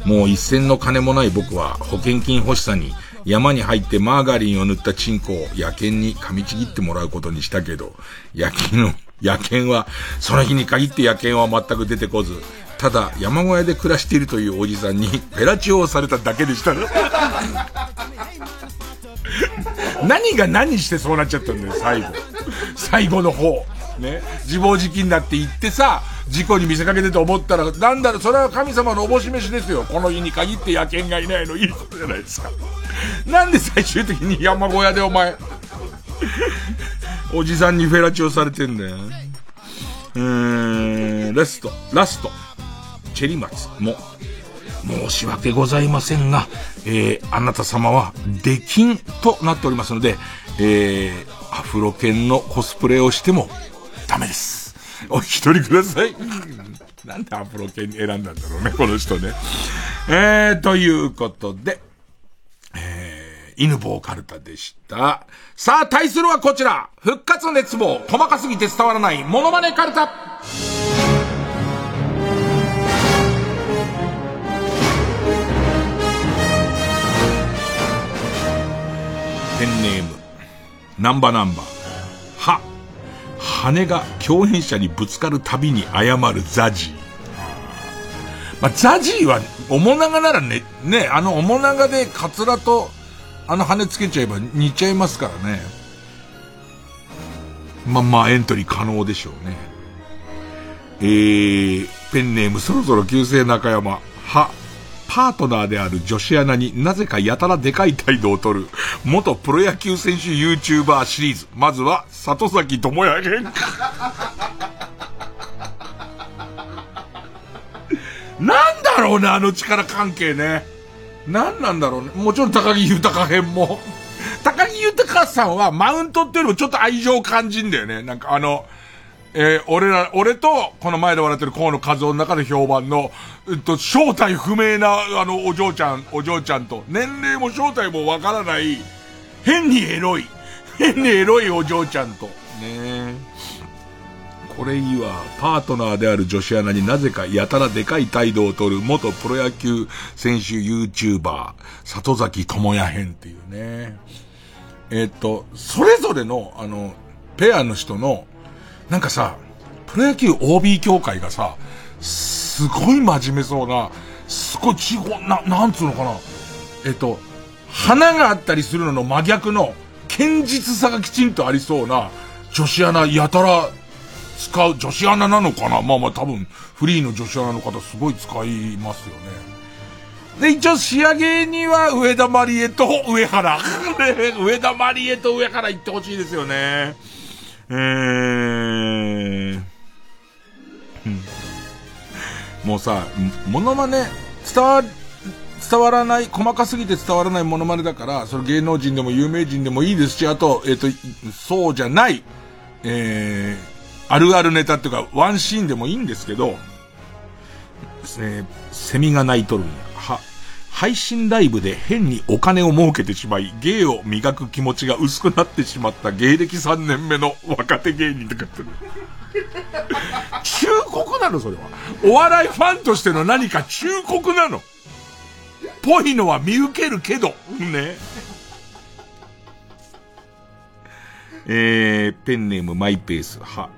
もう一銭の金もない僕は保険金欲しさに山に入ってマーガリンを塗ったチンコを野犬に噛みちぎってもらうことにしたけど、野犬の野犬は、その日に限って野犬は全く出てこず、ただ山小屋で暮らしているというおじさんにペラチオをされただけでした。[LAUGHS] 何が何してそうなっちゃったんだよ、最後。最後の方。ね。自暴自棄になって行ってさ、事故に見せかけてと思ったら、なんだろ、それは神様のおぼし飯ですよ。この日に限って野犬がいないのいいことじゃないですか。なんで最終的に山小屋でお前、おじさんにフェラチオされてんだよ。えー、ラスト、ラスト、チェリマツも、申し訳ございませんが、えー、あなた様は、出禁となっておりますので、えー、アフロ犬のコスプレをしても、ダメです。お引き取りください。[LAUGHS] なんでアフロ犬に選んだんだろうね、この人ね。えー、ということで、えー犬棒カルタでした。さあ、対するはこちら。復活の熱望。細かすぎて伝わらない。モノマネカルタ。ペンネーム。ナンバナンバ。は。羽が共演者にぶつかるたびに謝るザジー。まあ、ザジーは、面長ならね、ね、あの面長でカツラとあの羽つけちゃえば似ちゃいますからね。まあまあエントリー可能でしょうね。えー、ペンネームそろそろ旧姓中山。は、パートナーである女子アナになぜかやたらでかい態度をとる、元プロ野球選手 YouTuber シリーズ。まずは、里崎智也編。なんだろうね、あの力関係ね。何なんだろうね。もちろん高木豊編も。[LAUGHS] 高木豊さんはマウントっていうよりもちょっと愛情を感じんだよね。なんかあの、えー、俺ら、俺と、この前で笑ってる河野和夫の中で評判の、えっと、正体不明な、あの、お嬢ちゃん、お嬢ちゃんと、年齢も正体もわからない、変にエロい、変にエロいお嬢ちゃんと。ねえ。これいいわ。パートナーである女子アナになぜかやたらでかい態度を取る元プロ野球選手 YouTuber、里崎智也編っていうね。えっ、と、それぞれの、あの、ペアの人の、なんかさ、プロ野球 OB 協会がさ、すごい真面目そうな、すごい地方、な、なんつうのかな。えっ、と、花があったりするのの真逆の、堅実さがきちんとありそうな、女子アナやたら使う、女子アナなのかな？まあまあ多分、フリーの女子アナの方すごい使いますよね。で、一応仕上げには上田まりえと上原。[LAUGHS] 上田まりえと上原行ってほしいですよね。えー、もうさ、モノマネ、伝わ、伝わらない、細かすぎて伝わらないモノマネだから、それ芸能人でも有名人でもいいですし、あと、えっ、ー、と、そうじゃない、えー、あるあるネタっていうか、ワンシーンでもいいんですけど、えー、セミが鳴いとるんや。は、配信ライブで変にお金を儲けてしまい、芸を磨く気持ちが薄くなってしまった芸歴3年目の [LAUGHS] 若手芸人とかって。[LAUGHS] 忠告なのそれは。お笑いファンとしての何か忠告なの。ぽいのは見受けるけど、ね。えー、ペンネームマイペース、は、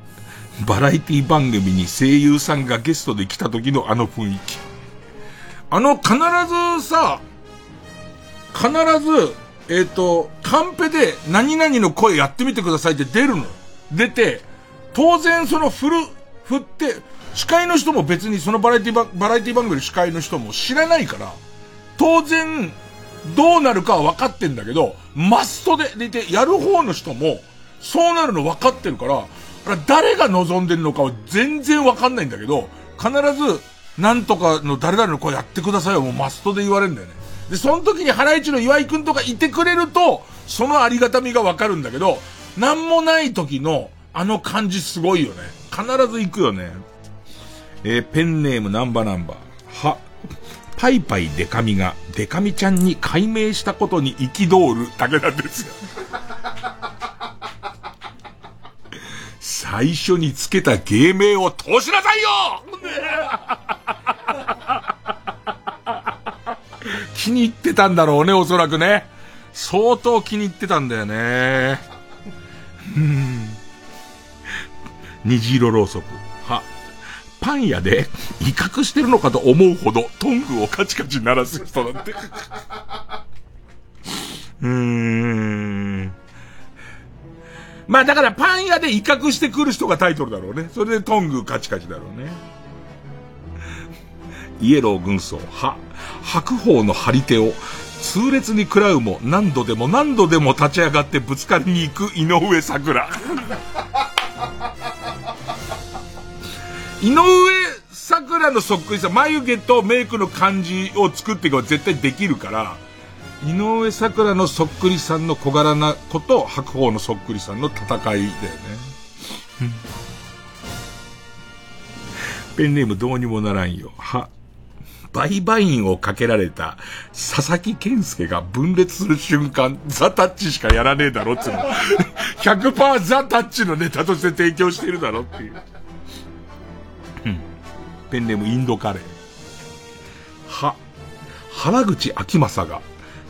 バラエティ番組に声優さんがゲストで来た時のあの雰囲気。あの、必ずさ、必ず、えっ、ー、と、カンペで何々の声やってみてくださいって出るの。出て、当然その振る、振って、司会の人も別にそのバラエティババラエティ番組の司会の人も知らないから、当然、どうなるかは分かってんだけど、マストで、でいて、やる方の人も、そうなるの分かってるから、誰が望んでるのかは全然分かんないんだけど、必ず、なんとかの誰々の声やってくださいよ、もうマストで言われるんだよね。で、その時にハライチの岩井くんとかいてくれると、そのありがたみがわかるんだけど、なんもない時の、あの感じすごいよね。必ず行くよね。えー、ペンネームナンバーナンバー。は、パイパイデカミがデカミちゃんに改名したことに憤るだけなんですよ。最初につけた芸名を通しなさいよ [LAUGHS] 気に入ってたんだろうね、おそらくね。相当気に入ってたんだよね。うん。虹色ろうそく。は。パン屋で威嚇してるのかと思うほどトングをカチカチ鳴らす人だって。[LAUGHS] うーん。まあだからパン屋で威嚇してくる人がタイトルだろうね。それでトングカチカチだろうね。イエロー軍曹、は、白鵬の張り手を痛烈に食らうも何度でも何度でも立ち上がってぶつかりに行く井上桜。井上桜のそっくりさ、眉毛とメイクの感じを作っていけば絶対できるから、井上桜のそっくりさんの小柄な子と白鵬のそっくりさんの戦いだよね。ペンネームどうにもならんよ。は、売買員をかけられた佐々木健介が分裂する瞬間、ザタッチしかやらねえだろっていうの。100%ザタッチのネタとして提供してるだろっていう。ペンネームインドカレー。は、原口秋正が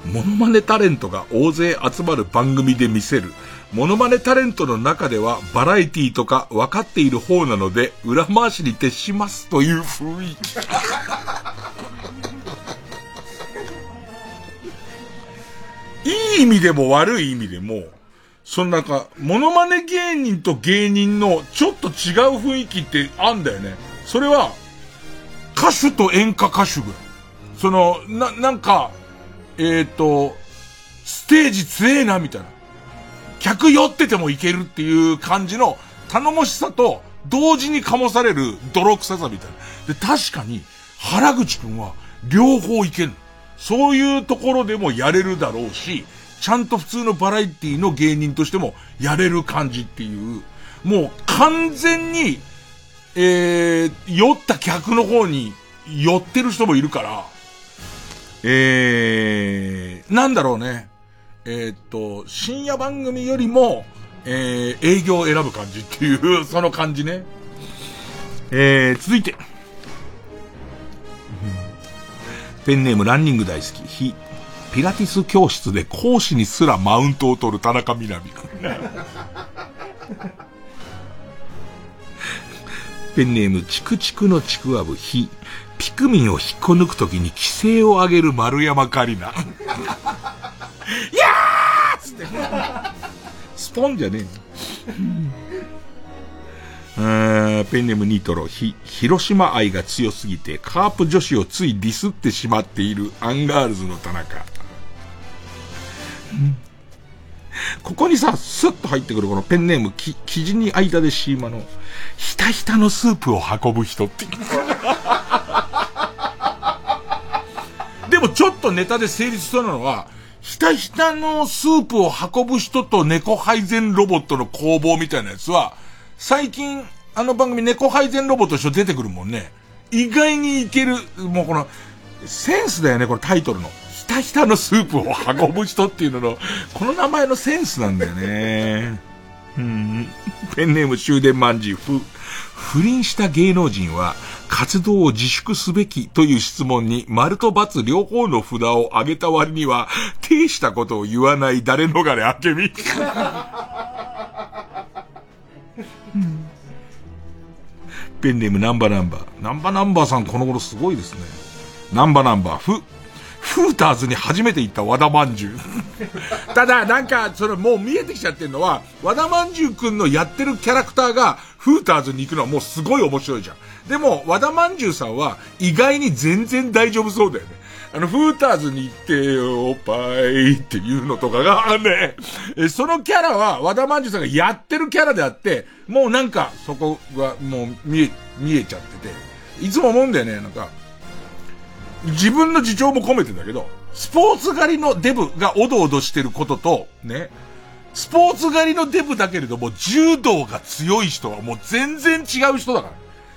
モノマネタレントが大勢集まる番組で見せる。モノマネタレントの中ではバラエティとか分かっている方なので裏回しに徹しますという雰囲気。[LAUGHS] いい意味でも悪い意味でも、そのなんか、モノマネ芸人と芸人のちょっと違う雰囲気ってあんだよね。それは、歌手と演歌歌手ぐらい。その、な、なんか、えっ、ー、と、ステージ強えな、みたいな。客酔っててもいけるっていう感じの頼もしさと同時に醸される泥臭さみたいな。で、確かに原口くんは両方いける。そういうところでもやれるだろうし、ちゃんと普通のバラエティの芸人としてもやれる感じっていう、もう完全に、えー、酔った客の方に寄ってる人もいるから、えー、なんだろうね。えーっと、深夜番組よりも、えー、営業を選ぶ感じっていう、[LAUGHS] その感じね。えー、続いて。ペンネームランニング大好き。非、ピラティス教室で講師にすらマウントを取る田中みな実。[LAUGHS] ペンネームチクチクのちくわぶ。非、ピクミンを引っこ抜くときに規制を上げる丸山カリナ。い [LAUGHS] やーつって。スポンじゃねえの。ペンネームニトロ、ひ、広島愛が強すぎて、カープ女子をついディスってしまっているアンガールズの田中。ここにさ、スッと入ってくるこのペンネーム、き、生地に間でシーマの、ひたひたのスープを運ぶ人って。でもちょっとネタで成立しそうなのは、ひたひたのスープを運ぶ人と猫配膳ロボットの攻防みたいなやつは、最近、あの番組猫配膳ロボット一緒出てくるもんね。意外にいける、もうこの、センスだよね、このタイトルの。ひたひたのスープを運ぶ人っていうのの、この名前のセンスなんだよね。うん。ペンネーム終電まんじゅう、ふ、不倫した芸能人は、活動を自粛すべきという質問に、丸と×両方の札を上げた割には、呈したことを言わない誰逃れあけみ。ペンネームナンバナンバー。ナンバナンバーさんこの頃すごいですね。ナンバナンバー、ふ、フーターズに初めて行った和田まんじゅう。[LAUGHS] ただ、なんか、それもう見えてきちゃってるのは、和田まんじゅうくんのやってるキャラクターが、フーターズに行くのはもうすごい面白いじゃん。でも、和田まんじゅうさんは、意外に全然大丈夫そうだよね。あの、フーターズに行ってよ、おっぱいっていうのとかが、ね、えそのキャラは、和田まんじゅうさんがやってるキャラであって、もうなんか、そこがもう見え、見えちゃってて、いつも思うんだよね、なんか、自分の自重も込めてんだけど、スポーツ狩りのデブがおどおどしてることと、ね、スポーツ狩りのデブだけれども、柔道が強い人はもう全然違う人だから。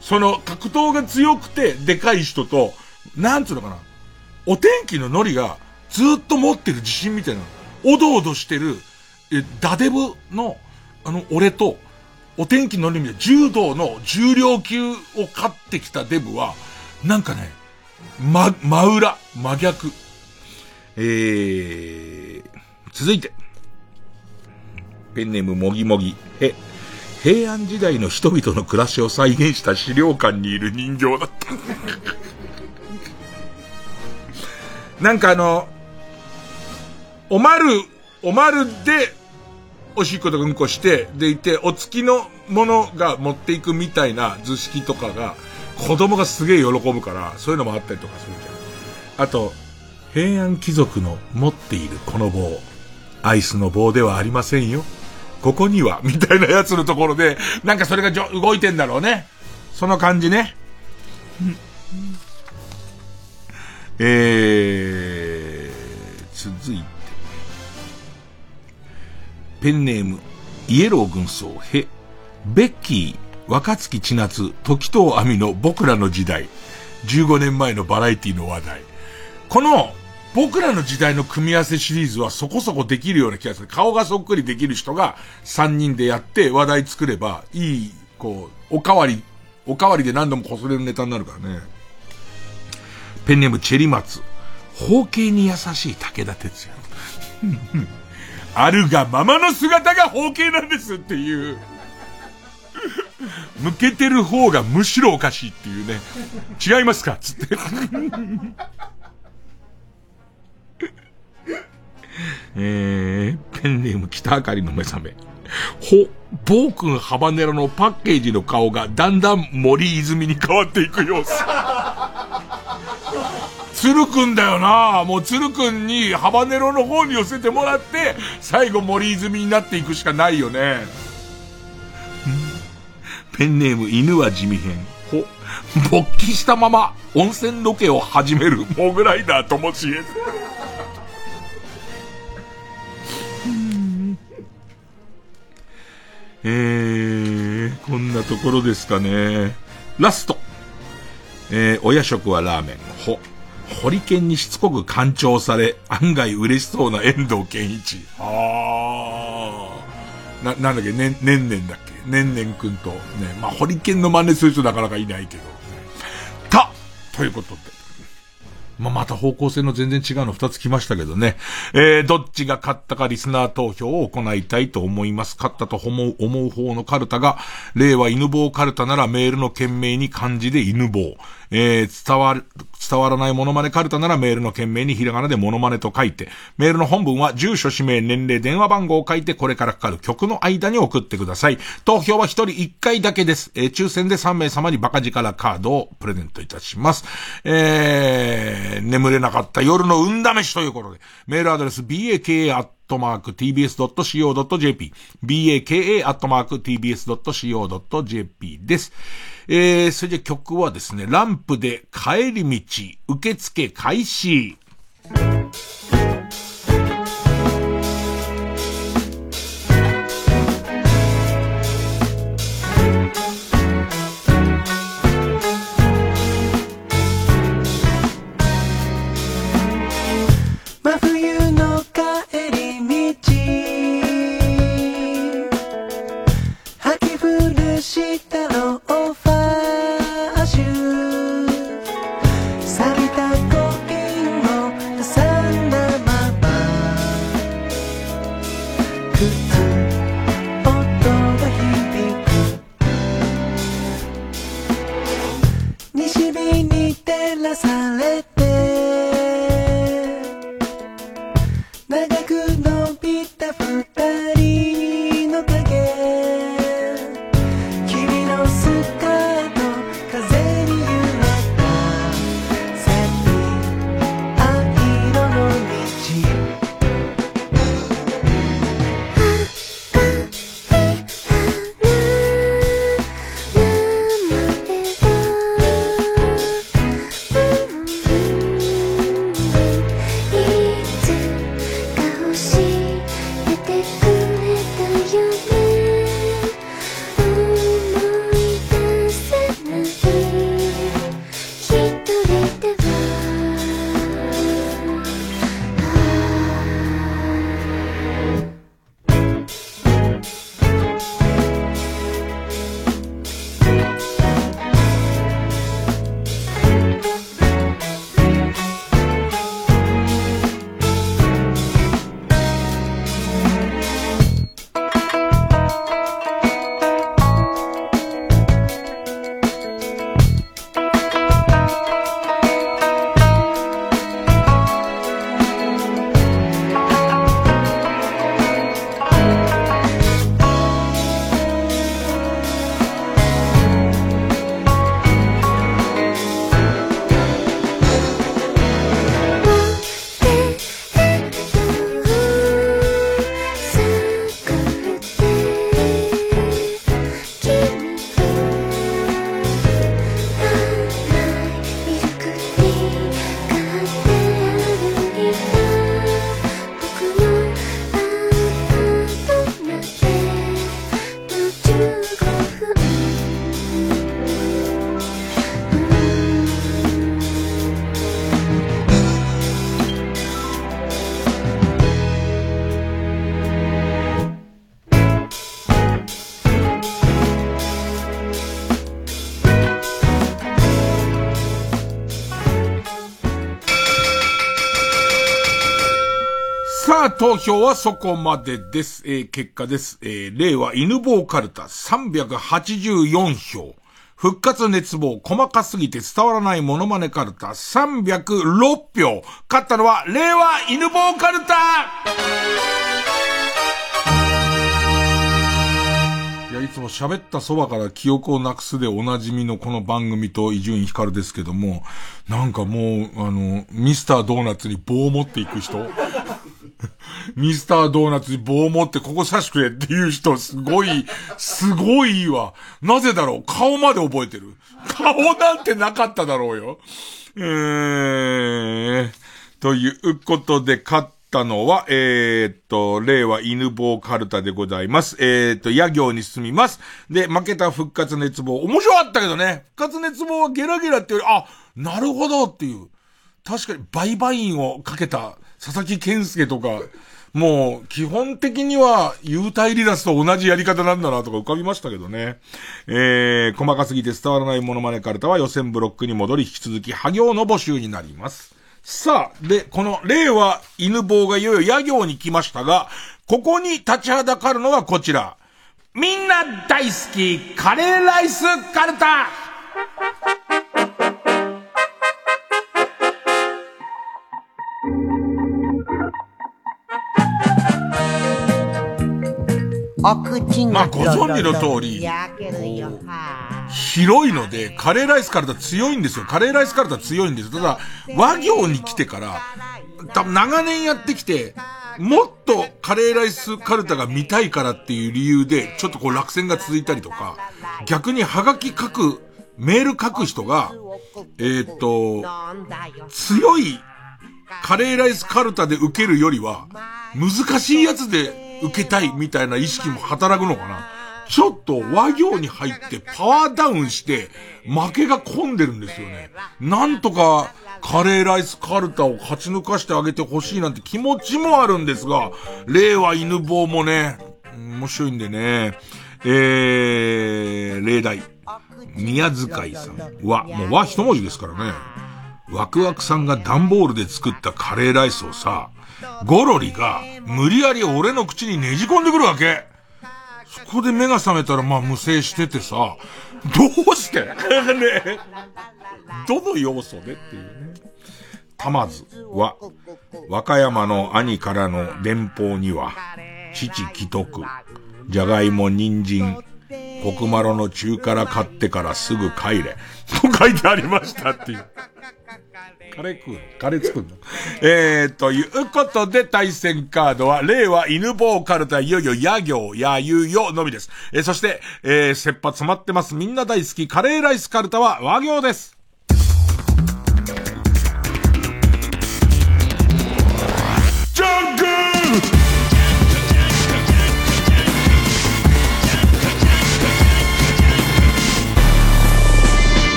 その格闘が強くてでかい人と、なんつうのかな、お天気のノリがずっと持ってる自信みたいな、おどおどしてる、え、ダデブの、あの、俺と、お天気のノリみたいな柔道の重量級を勝ってきたデブは、なんかね、ま、真裏、真逆。えー、続いて。ペンネームもぎもぎ。へ、平安時代の人々の暮らしを再現した資料館にいる人形だった。[LAUGHS] なんかあの、おまる、おまるで、おしっことかうんこして、でいて、お付きのものが持っていくみたいな図式とかが、子供がすげえ喜ぶから、そういうのもあったりとかするじゃん。あと、平安貴族の持っているこの棒、アイスの棒ではありませんよ。ここには、[LAUGHS] みたいなやつのところで、なんかそれが動いてんだろうね。その感じね。[LAUGHS] えー、続いて。ペンネーム、イエロー軍曹、へ、ベッキー、若月千夏、時藤亜美の僕らの時代。15年前のバラエティの話題。この、僕らの時代の組み合わせシリーズはそこそこできるような気がする。顔がそっくりできる人が3人でやって話題作れば、いい、こう、おかわり、おかわりで何度もこすれるネタになるからね。ペンネームチェリマツ。包茎に優しい武田鉄矢。あるがままの姿が包茎なんですっていう。向けてる方がむしろおかしいっていうね。違いますか？つって。えー、ペンネーム北あかりの目覚め。ほ、暴君ハバネロのパッケージの顔がだんだん森泉に変わっていく様子。鶴くんだよなもう鶴くんにハバネロの方に寄せてもらって、最後森泉になっていくしかないよね。ペンネーム犬は地味編。ほ、勃起したまま温泉ロケを始めるモグライダーともしえ。えー、こんなところですかね。ラスト。えー、親食はラーメン。ほ。ホリケンにしつこく干潮され、案外嬉しそうな遠藤健一。あー。な、なんだっけ、ね、ねんねんだっけ。ねんねんくんと、ね、まあ、ホリケンの真似する人なかなかいないけど。たということで。まあ、また方向性の全然違うの二つ来ましたけどね。えー、どっちが勝ったかリスナー投票を行いたいと思います。勝ったと思う、思う方のカルタが、令和犬棒カルタならメールの件名に漢字で犬棒。えー、伝わる、伝わらないモノマネカルタならメールの件名にひらがなでモノマネと書いて、メールの本文は住所、氏名、年齢、電話番号を書いてこれからかかる曲の間に送ってください。投票は一人一回だけです。えー、抽選で3名様にバカ力カードをプレゼントいたします。えー、眠れなかった夜の運試しということで、メールアドレス baka アットマーク tbs.co.jp baka アットマーク tbs.co.jp です。えー、それじゃ曲はですね、ランプで帰り道、受付開始。投票はそこまでです。えー結果です。えー令和犬棒カルタ384票。復活熱望、細かすぎて伝わらないモノマネカルタ306票。勝ったのは、令和犬棒カルタいや、いつも喋ったそばから記憶をなくすでおなじみのこの番組と伊集院光ですけども、なんかもう、あの、ミスタードーナツに棒を持っていく人 [LAUGHS] ミスタードーナツに棒を持ってここ刺してくれっていう人すごい、すごいいいわ。なぜだろう？顔まで覚えてる。顔なんてなかっただろうよ。えー、ということで勝ったのは、えー、っと、令和犬棒カルタでございます。えー、っと、野行に進みます。で、負けた復活熱望。面白かったけどね。復活熱望はゲラゲラってより、あ、なるほどっていう。確かに売買員をかけた佐々木健介とか、もう、基本的には、幽体離脱と同じやり方なんだなとか浮かびましたけどね。えー、細かすぎて伝わらないモノマネカルタは予選ブロックに戻り、引き続き、波行の募集になります。さあ、で、この、令和犬坊がいよいよ野行に来ましたが、ここに立ちはだかるのがこちら。みんな大好き、カレーライスカルタお口まあご存知の通り広いので、カレーライスカルタ強いんですよ。カレーライスカルタ強いんですよ。ただ、和行に来てから、多分長年やってきて、もっとカレーライスカルタが見たいからっていう理由で、ちょっとこう落選が続いたりとか、逆にハガキ書く、メール書く人が、えーっと、強いカレーライスカルタで受けるよりは、難しいやつで受けたいみたいな意識も働くのかな。ちょっと和行に入ってパワーダウンして負けが込んでるんですよね。なんとかカレーライスカルタを勝ち抜かしてあげてほしいなんて気持ちもあるんですが、令和犬坊もね、面白いんでね、えー、例題。宮遣いさんは、もう和一文字ですからね。ワクワクさんが段ボールで作ったカレーライスをさ、ゴロリが無理やり俺の口にねじ込んでくるわけ。そこで目が覚めたらまあ無声しててさ、どうして？[LAUGHS] ねどの要素でっていうね。たまずは、和歌山の兄からの電報には、父既得、じゃがいも、人参、コクマロの中から買ってからすぐ帰れ、と書いてありましたっていう。カレー食うの？カレー作るの？えー、ということで対戦カードは、令和犬坊カルタいよいよ野行、野遊よのみです。えー、そして、えー、切羽詰まってます。みんな大好きカレーライスカルタは和行です。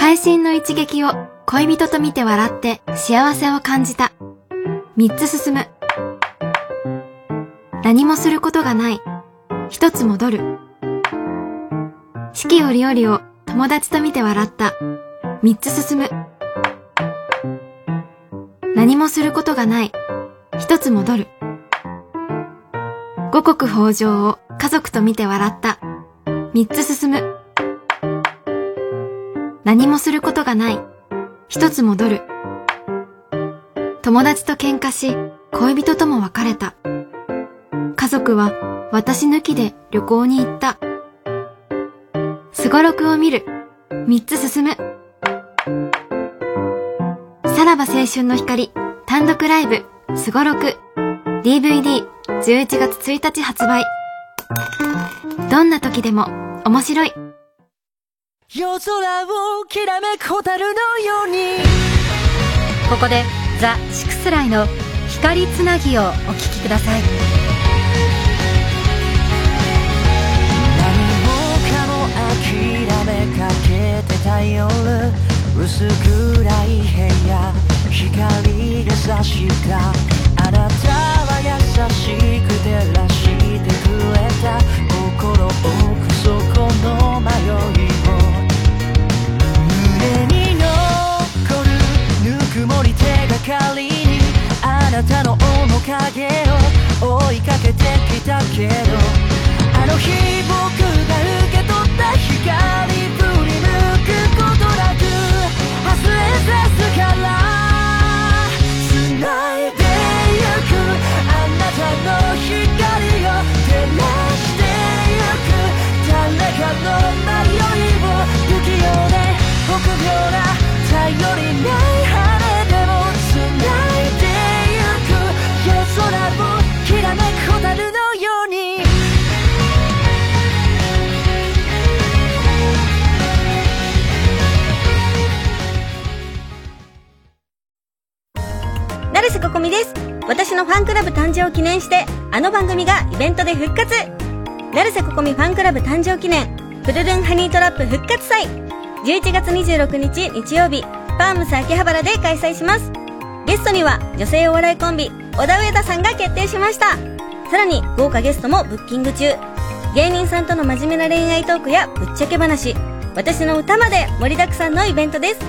会心の一撃を恋人と見て笑って幸せを感じた。三つ進む。何もすることがない。一つ戻る。四季折々を友達と見て笑った。三つ進む。何もすることがない。一つ戻る。五穀豊穣を家族と見て笑った。三つ進む。何もすることがない。一つ戻る。友達と喧嘩し、恋人とも別れた。家族は私抜きで旅行に行った。すごろくを見る。三つ進む。さらば青春の光単独ライブすごろく DVD11 月1日発売。どんな時でも面白い。夜空をきらめく蛍のように。ここでザ・シクスライの光つなぎをお聴きください。何もかも諦めかけてた夜。薄暗い部屋。光で差した。あなたは優しく照らしてくれた。心奥底の迷いを影を追いかけてきたけどあの日僕が受け取った光振り向くことなく外れさすから繋いでゆくあなたの光を照らしてゆく誰かの迷いを不器用で臆病な頼りないみです。私のファンクラブ誕生を記念してあの番組がイベントで復活。成瀬ここみファンクラブ誕生記念プルルンハニートラップ復活祭。11月26日日曜日パームス秋葉原で開催します。ゲストには女性お笑いコンビ小田上田さんが決定しました。さらに豪華ゲストもブッキング中。芸人さんとの真面目な恋愛トークやぶっちゃけ話。私の歌まで盛りだくさんのイベントです。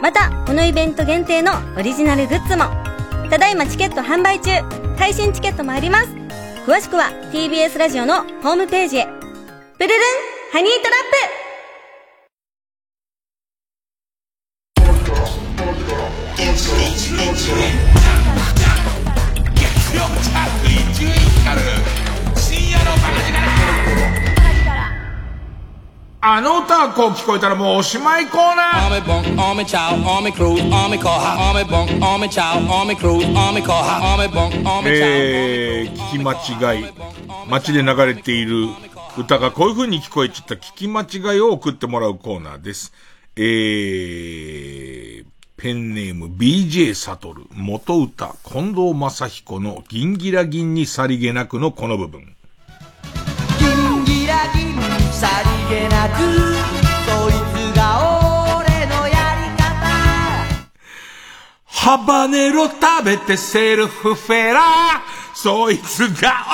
またこのイベント限定のオリジナルグッズも。ただいまチケット販売中。配信チケットもあります。詳しくは TBS ラジオのホームページへ。プルルンハニートラップ。あの歌がこう聞こえたらもうおしまいコーナー.えー、聞き間違い。街で流れている歌がこういう風に聞こえちゃった聞き間違いを送ってもらうコーナーです。えー、ペンネーム BJ サトル、元歌、近藤正彦の銀ギラ銀にさりげなくのこの部分。ギンギラギンさりげなくそいつが俺のやり方ハバネロ食べてセルフフェラそいつが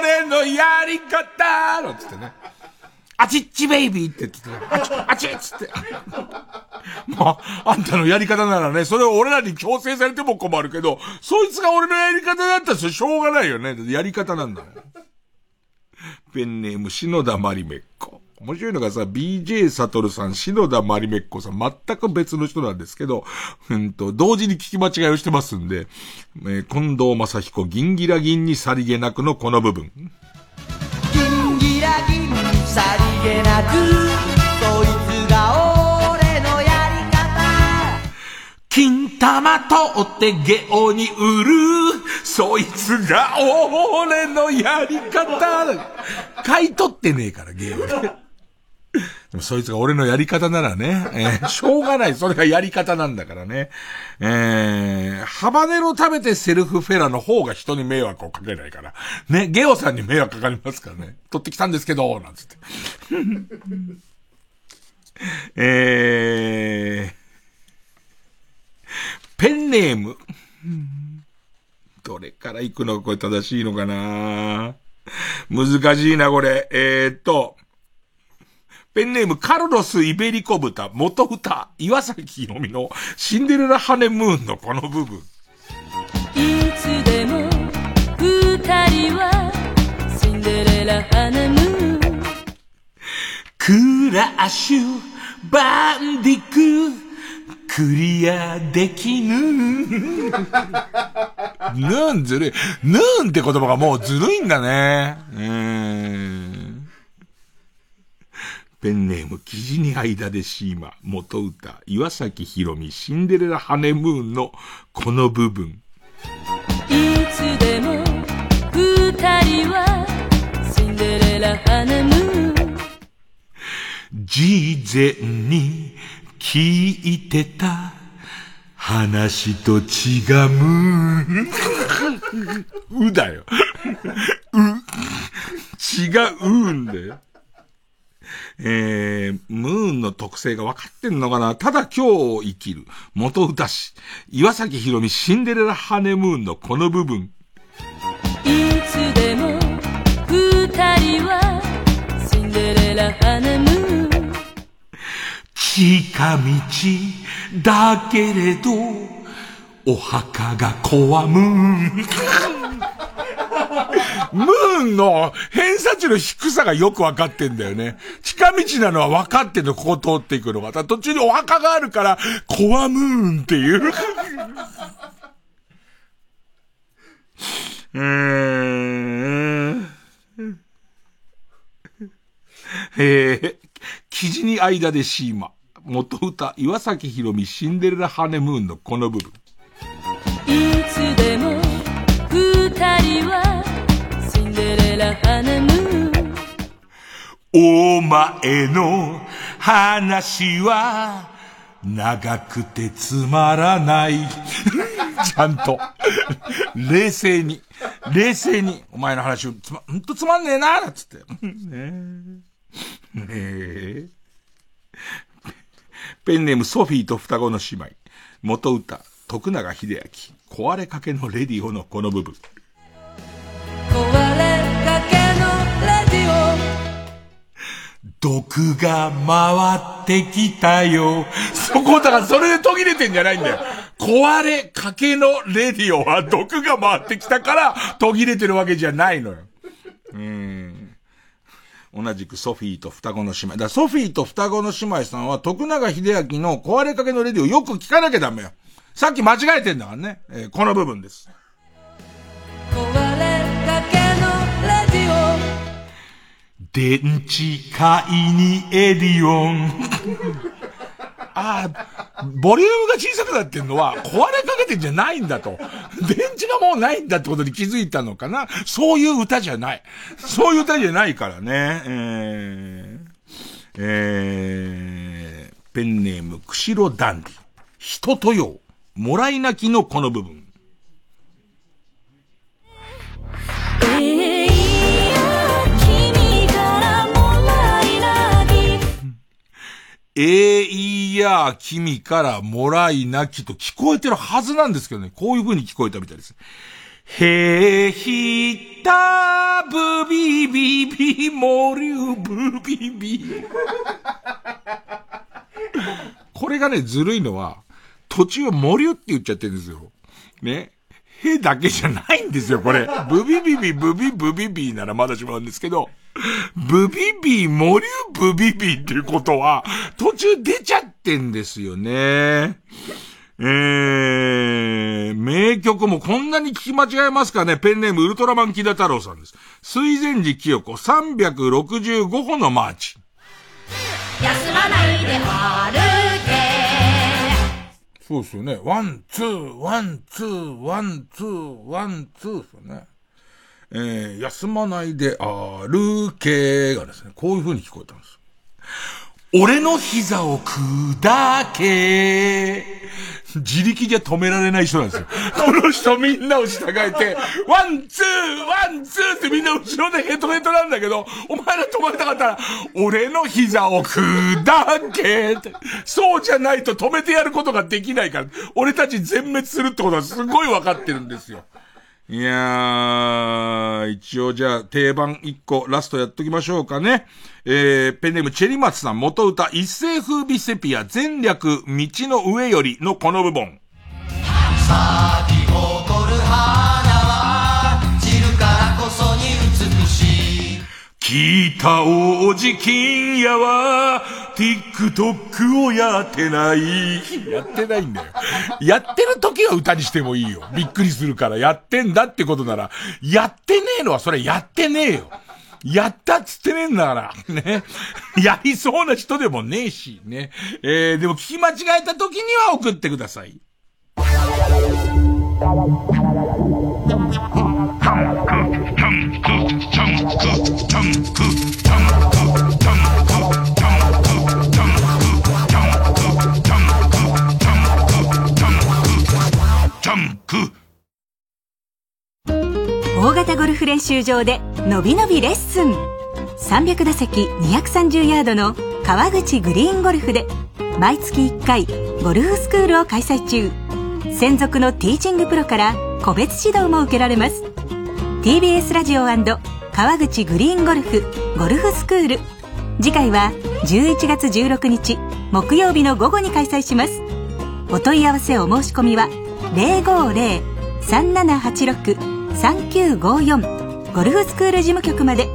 俺のやり方なんつってね。あちっちベイビーって言ってた。あち、あちっつって。まあ、あんたのやり方ならね、それを俺らに強制されても困るけど、そいつが俺のやり方だったらしょうがないよね。やり方なんだもん。ペンネーム、篠田まりめっこ。面白いのがさ、BJ サトルさん、篠田まりめっこさん、全く別の人なんですけど、うんと、同時に聞き間違いをしてますんで、えー近藤正彦、ギンギラギンにさりげなくのこの部分。ギンギラギンさりげなくこいつ金玉取ってゲオに売る。そいつが俺のやり方。買い取ってねえから、ゲオに。でもそいつが俺のやり方ならね、えーしょうがない。それがやり方なんだからね。えー、ハバネロ食べてセルフフェラの方が人に迷惑をかけないから。ね、ゲオさんに迷惑かかりますからね。取ってきたんですけど、なんつって。[LAUGHS] えー、ペンネーム。どれから行くのがこれ正しいのかな？難しいな、これ。えー、っと、ペンネームカルロス・イベリコ豚、元歌、岩崎宏美のシンデレラ・ハネムーンのこの部分。いつでも二人はシンデレラハネムーンクラッシュ、バンディク、クリアできぬ。ヌーンずるい。ヌーンって言葉がもうずるいんだね。うーん。ペンネーム、生地に間でシーマ、元歌、岩崎宏美、シンデレラハネムーンのこの部分。いつでも二人はシンデレラハネムーン事前に聞いてた話と違う。[LAUGHS] うだよ。う。違うんだよ。えー、ムーンの特性が分かってんのかなただ今日を生きる。元歌詞。岩崎宏美シンデレラハネムーンのこの部分。いつでも二人はシンデレラハネムーン近道だけれど、お墓が壊む。ムーンの偏差値の低さがよくわかってんだよね。近道なのは分かってんの、ここ通っていくのが。途中にお墓があるから、コアムーンっていう。うーん。えー、生地に間でシーマ。元歌、岩崎宏美シンデレラハネムーンのこの部分。いつでも二人はシンデレラハネムーンお前の話は長くてつまらない。[LAUGHS] ちゃんと。冷静に。冷静に。お前の話をつま、ほんとつまんねえな、つって。ねえペンネームソフィーと双子の姉妹。元歌、徳永秀明。壊れかけのレディオのこの部分。壊れかけのレディ毒が回ってきたよ。そこ、だからそれで途切れてんじゃないんだよ。壊れかけのレディオは毒が回ってきたから途切れてるわけじゃないのよ。うん。同じくソフィーと双子の姉妹。だソフィーと双子の姉妹さんは徳永英明の壊れかけのレディオよく聞かなきゃダメよ。さっき間違えてんだからね。えーこの部分です。オ壊れかけのレディオ電池買いにエディオン。[LAUGHS] ああ、ボリュームが小さくなってんのは壊れかけてんじゃないんだと。電池がもうないんだってことに気づいたのかな。そういう歌じゃない。そういう歌じゃないからね。えー、えー、ペンネーム、くしろダンディ。人とよ、もらい泣きのこの部分。えー、いやー、君からもらいなきと聞こえてるはずなんですけどね。こういう風に聞こえたみたいです。へひたぶびびびもりゅうぶびび。これがね、ずるいのは、途中もりゅって言っちゃってるんですよ。ね。へだけじゃないんですよ、これ。ブビビビ、ブビブビビならまだしもなんですけど、ブビビ、モリュブビビっていうことは、途中出ちゃってんですよね。えー、名曲もこんなに聞き間違えますかねペンネームウルトラマン木田太郎さんです。水前寺清子365歩のマーチ。休まないで歩そうですよね。 One, two, one, two, one, two, one, two ですよね。えー、休まないで歩けがですね、こういう風に聞こえたんです。俺の膝を砕け自力じゃ止められない人なんですよ。この人みんなを従えて、 one, two, one, two ってみんな後ろでヘトヘトなんだけど、お前ら止まりたかったら、俺の膝を砕けって。そうじゃないと止めてやることができないから、俺たち全滅するってことはすごい分かってるんですよ。いやー、一応じゃあ定番一個ラストやっときましょうかね。えー、ペンネームチェリマツさん元歌一世風靡セピア全略道の上よりのこの部分。しい北王子金也は TikTok をやってない。やってないんだよ。やってる時は歌にしてもいいよ。びっくりするから。やってんだってことなら、やってねえのはそれやってねえよ。やったっつってねえんだから。ね。やりそうな人でもねえし。ね。えー、でも聞き間違えた時には送ってください。大型ゴルフ練習場でのびのびレッスン。300打席230ヤードの川口グリーンゴルフで毎月1回ゴルフスクールを開催中。専属のティーチングプロから個別指導も受けられます。TBS ラジオ川口グリーンゴルフゴルフスクール。次回は11月16日木曜日の午後に開催します。お問い合わせお申し込みは050-3786-3954ゴルフスクール事務局まで。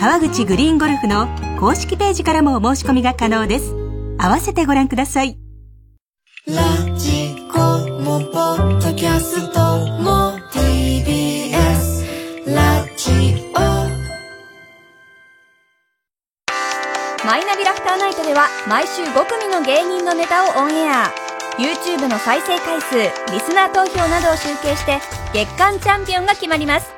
川口グリーンゴルフの公式ページからもお申し込みが可能です。合わせてご覧ください。ラジコもポッドキャスト。毎週5組の芸人のネタをオンエア。YouTube の再生回数リスナー投票などを集計して月間チャンピオンが決まります。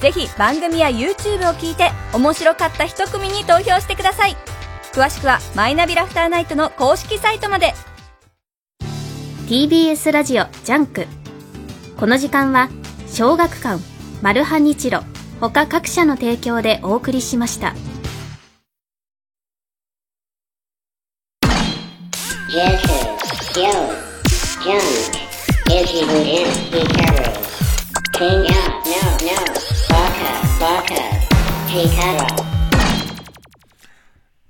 ぜひ番組や YouTube を聞いて面白かった一組に投票してください。詳しくはマイナビラフターナイトの公式サイトまで。TBS ラジオ JUNK。この時間は小学館マルハニチロ他各社の提供でお送りしました。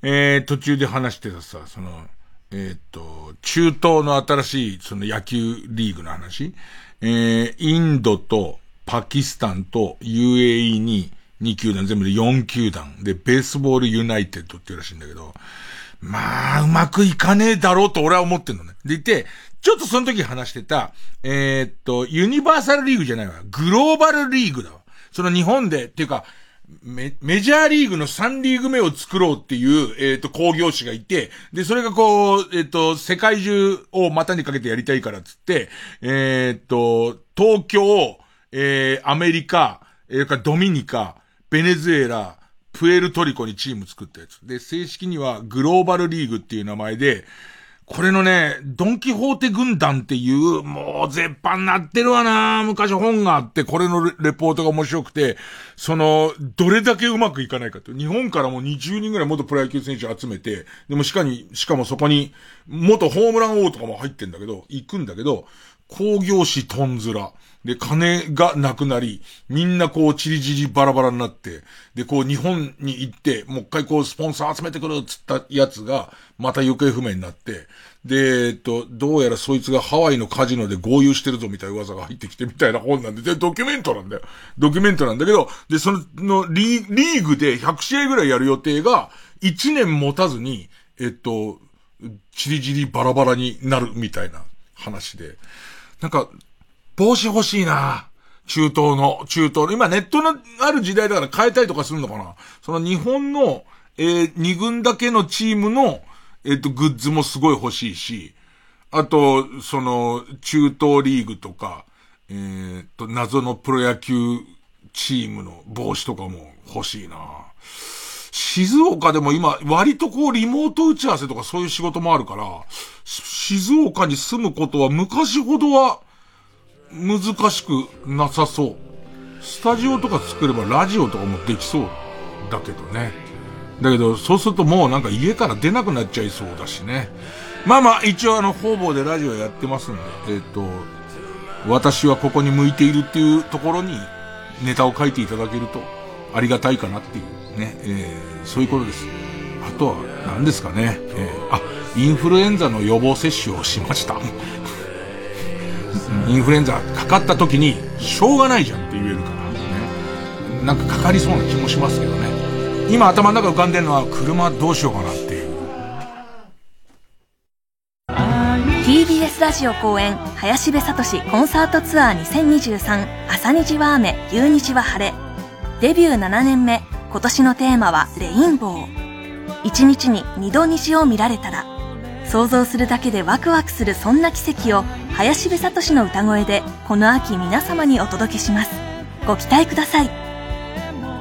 えー、途中で話してたさ、その、えーっと、中東の新しい、その野球リーグの話。えー、インドとパキスタンと UAE に2球団、全部で4球団。で、ベースボールユナイテッドっていうらしいんだけど、まあ、うまくいかねえだろうと俺は思ってんのね。でいて、ちょっとその時話してた、えーっと、ユニバーサルリーグじゃないわ。グローバルリーグだわ。その日本で、っていうか、メメジャーリーグの3リーグ目を作ろうっていう、えっ、と、工業士がいて、で、それがこう、えっ、と、世界中を股にかけてやりたいからっつって、えっ、と、東京、えー、アメリカ、えー、かドミニカ、ベネズエラ、プエルトリコにチーム作ったやつ。で、正式にはグローバルリーグっていう名前で、これのね、ドンキホーテ軍団っていう、もう絶版なってるわな昔本があって、これのレポートが面白くて、その、どれだけうまくいかないかと。日本からもう20人ぐらい元プロ野球選手集めて、でもしかに、しかもそこに、元ホームラン王とかも入ってんだけど、行くんだけど、工業士トンズラ。で、金がなくなり、みんなこう、チリチリバラバラになって、で、こう、日本に行って、もう一回こう、スポンサー集めてくるっつったやつが、また行方不明になって、で、えっと、どうやらそいつがハワイのカジノで合流してるぞみたいな噂が入ってきてみたいな本なんで、で、ドキュメントなんだよ。ドキュメントなんだけど、で、その、のリーリーグで100試合ぐらいやる予定が、1年持たずに、えっと、チリチリバラバラになるみたいな話で。なんか、帽子欲しいな。中東の、中東の、今ネットのある時代だから変えたりとかするのかな。その日本の、えー、二軍だけのチームの、えっ、と、グッズもすごい欲しいし、あと、その、中東リーグとか、えー、と、謎のプロ野球チームの帽子とかも欲しいな。静岡でも今、割とこう、リモート打ち合わせとかそういう仕事もあるから、静岡に住むことは昔ほどは、難しくなさそう。スタジオとか作ればラジオとかもできそうだけどね。だけど、そうするともうなんか家から出なくなっちゃいそうだしね。まあまあ、一応あの、方々でラジオやってますんで、えっ、と、私はここに向いているっていうところにネタを書いていただけるとありがたいかなっていうね、えー、そういうことです。あとは何ですかね、えー、あ、インフルエンザの予防接種をしました。インフルエンザかかった時に、しょうがないじゃんって言えるから、ね。なんかかかりそうな気もしますけどね。今頭の中浮かんでるのは、車どうしようかなっていう。TBS ラジオ公演林部聡コンサートツアー2023朝虹は雨夕虹は晴れデビュー7年目今年のテーマはレインボー一日に二度虹を見られたら想像するだけでワクワクするそんな奇跡を林部聡の歌声でこの秋皆様にお届けします。ご期待ください。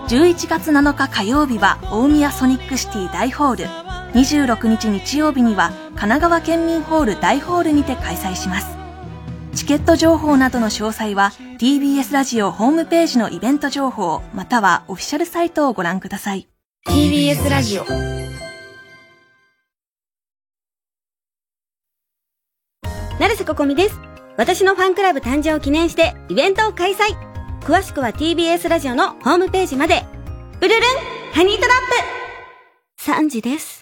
11月7日火曜日は大宮ソニックシティ大ホール。26日日曜日には神奈川県民ホール大ホールにて開催します。チケット情報などの詳細は TBS ラジオホームページのイベント情報またはオフィシャルサイトをご覧ください。TBS ラジオ。成瀬ここみです。私のファンクラブ誕生を記念してイベントを開催。詳しくは TBS ラジオのホームページまで。うるるんハニートラップ。3時です。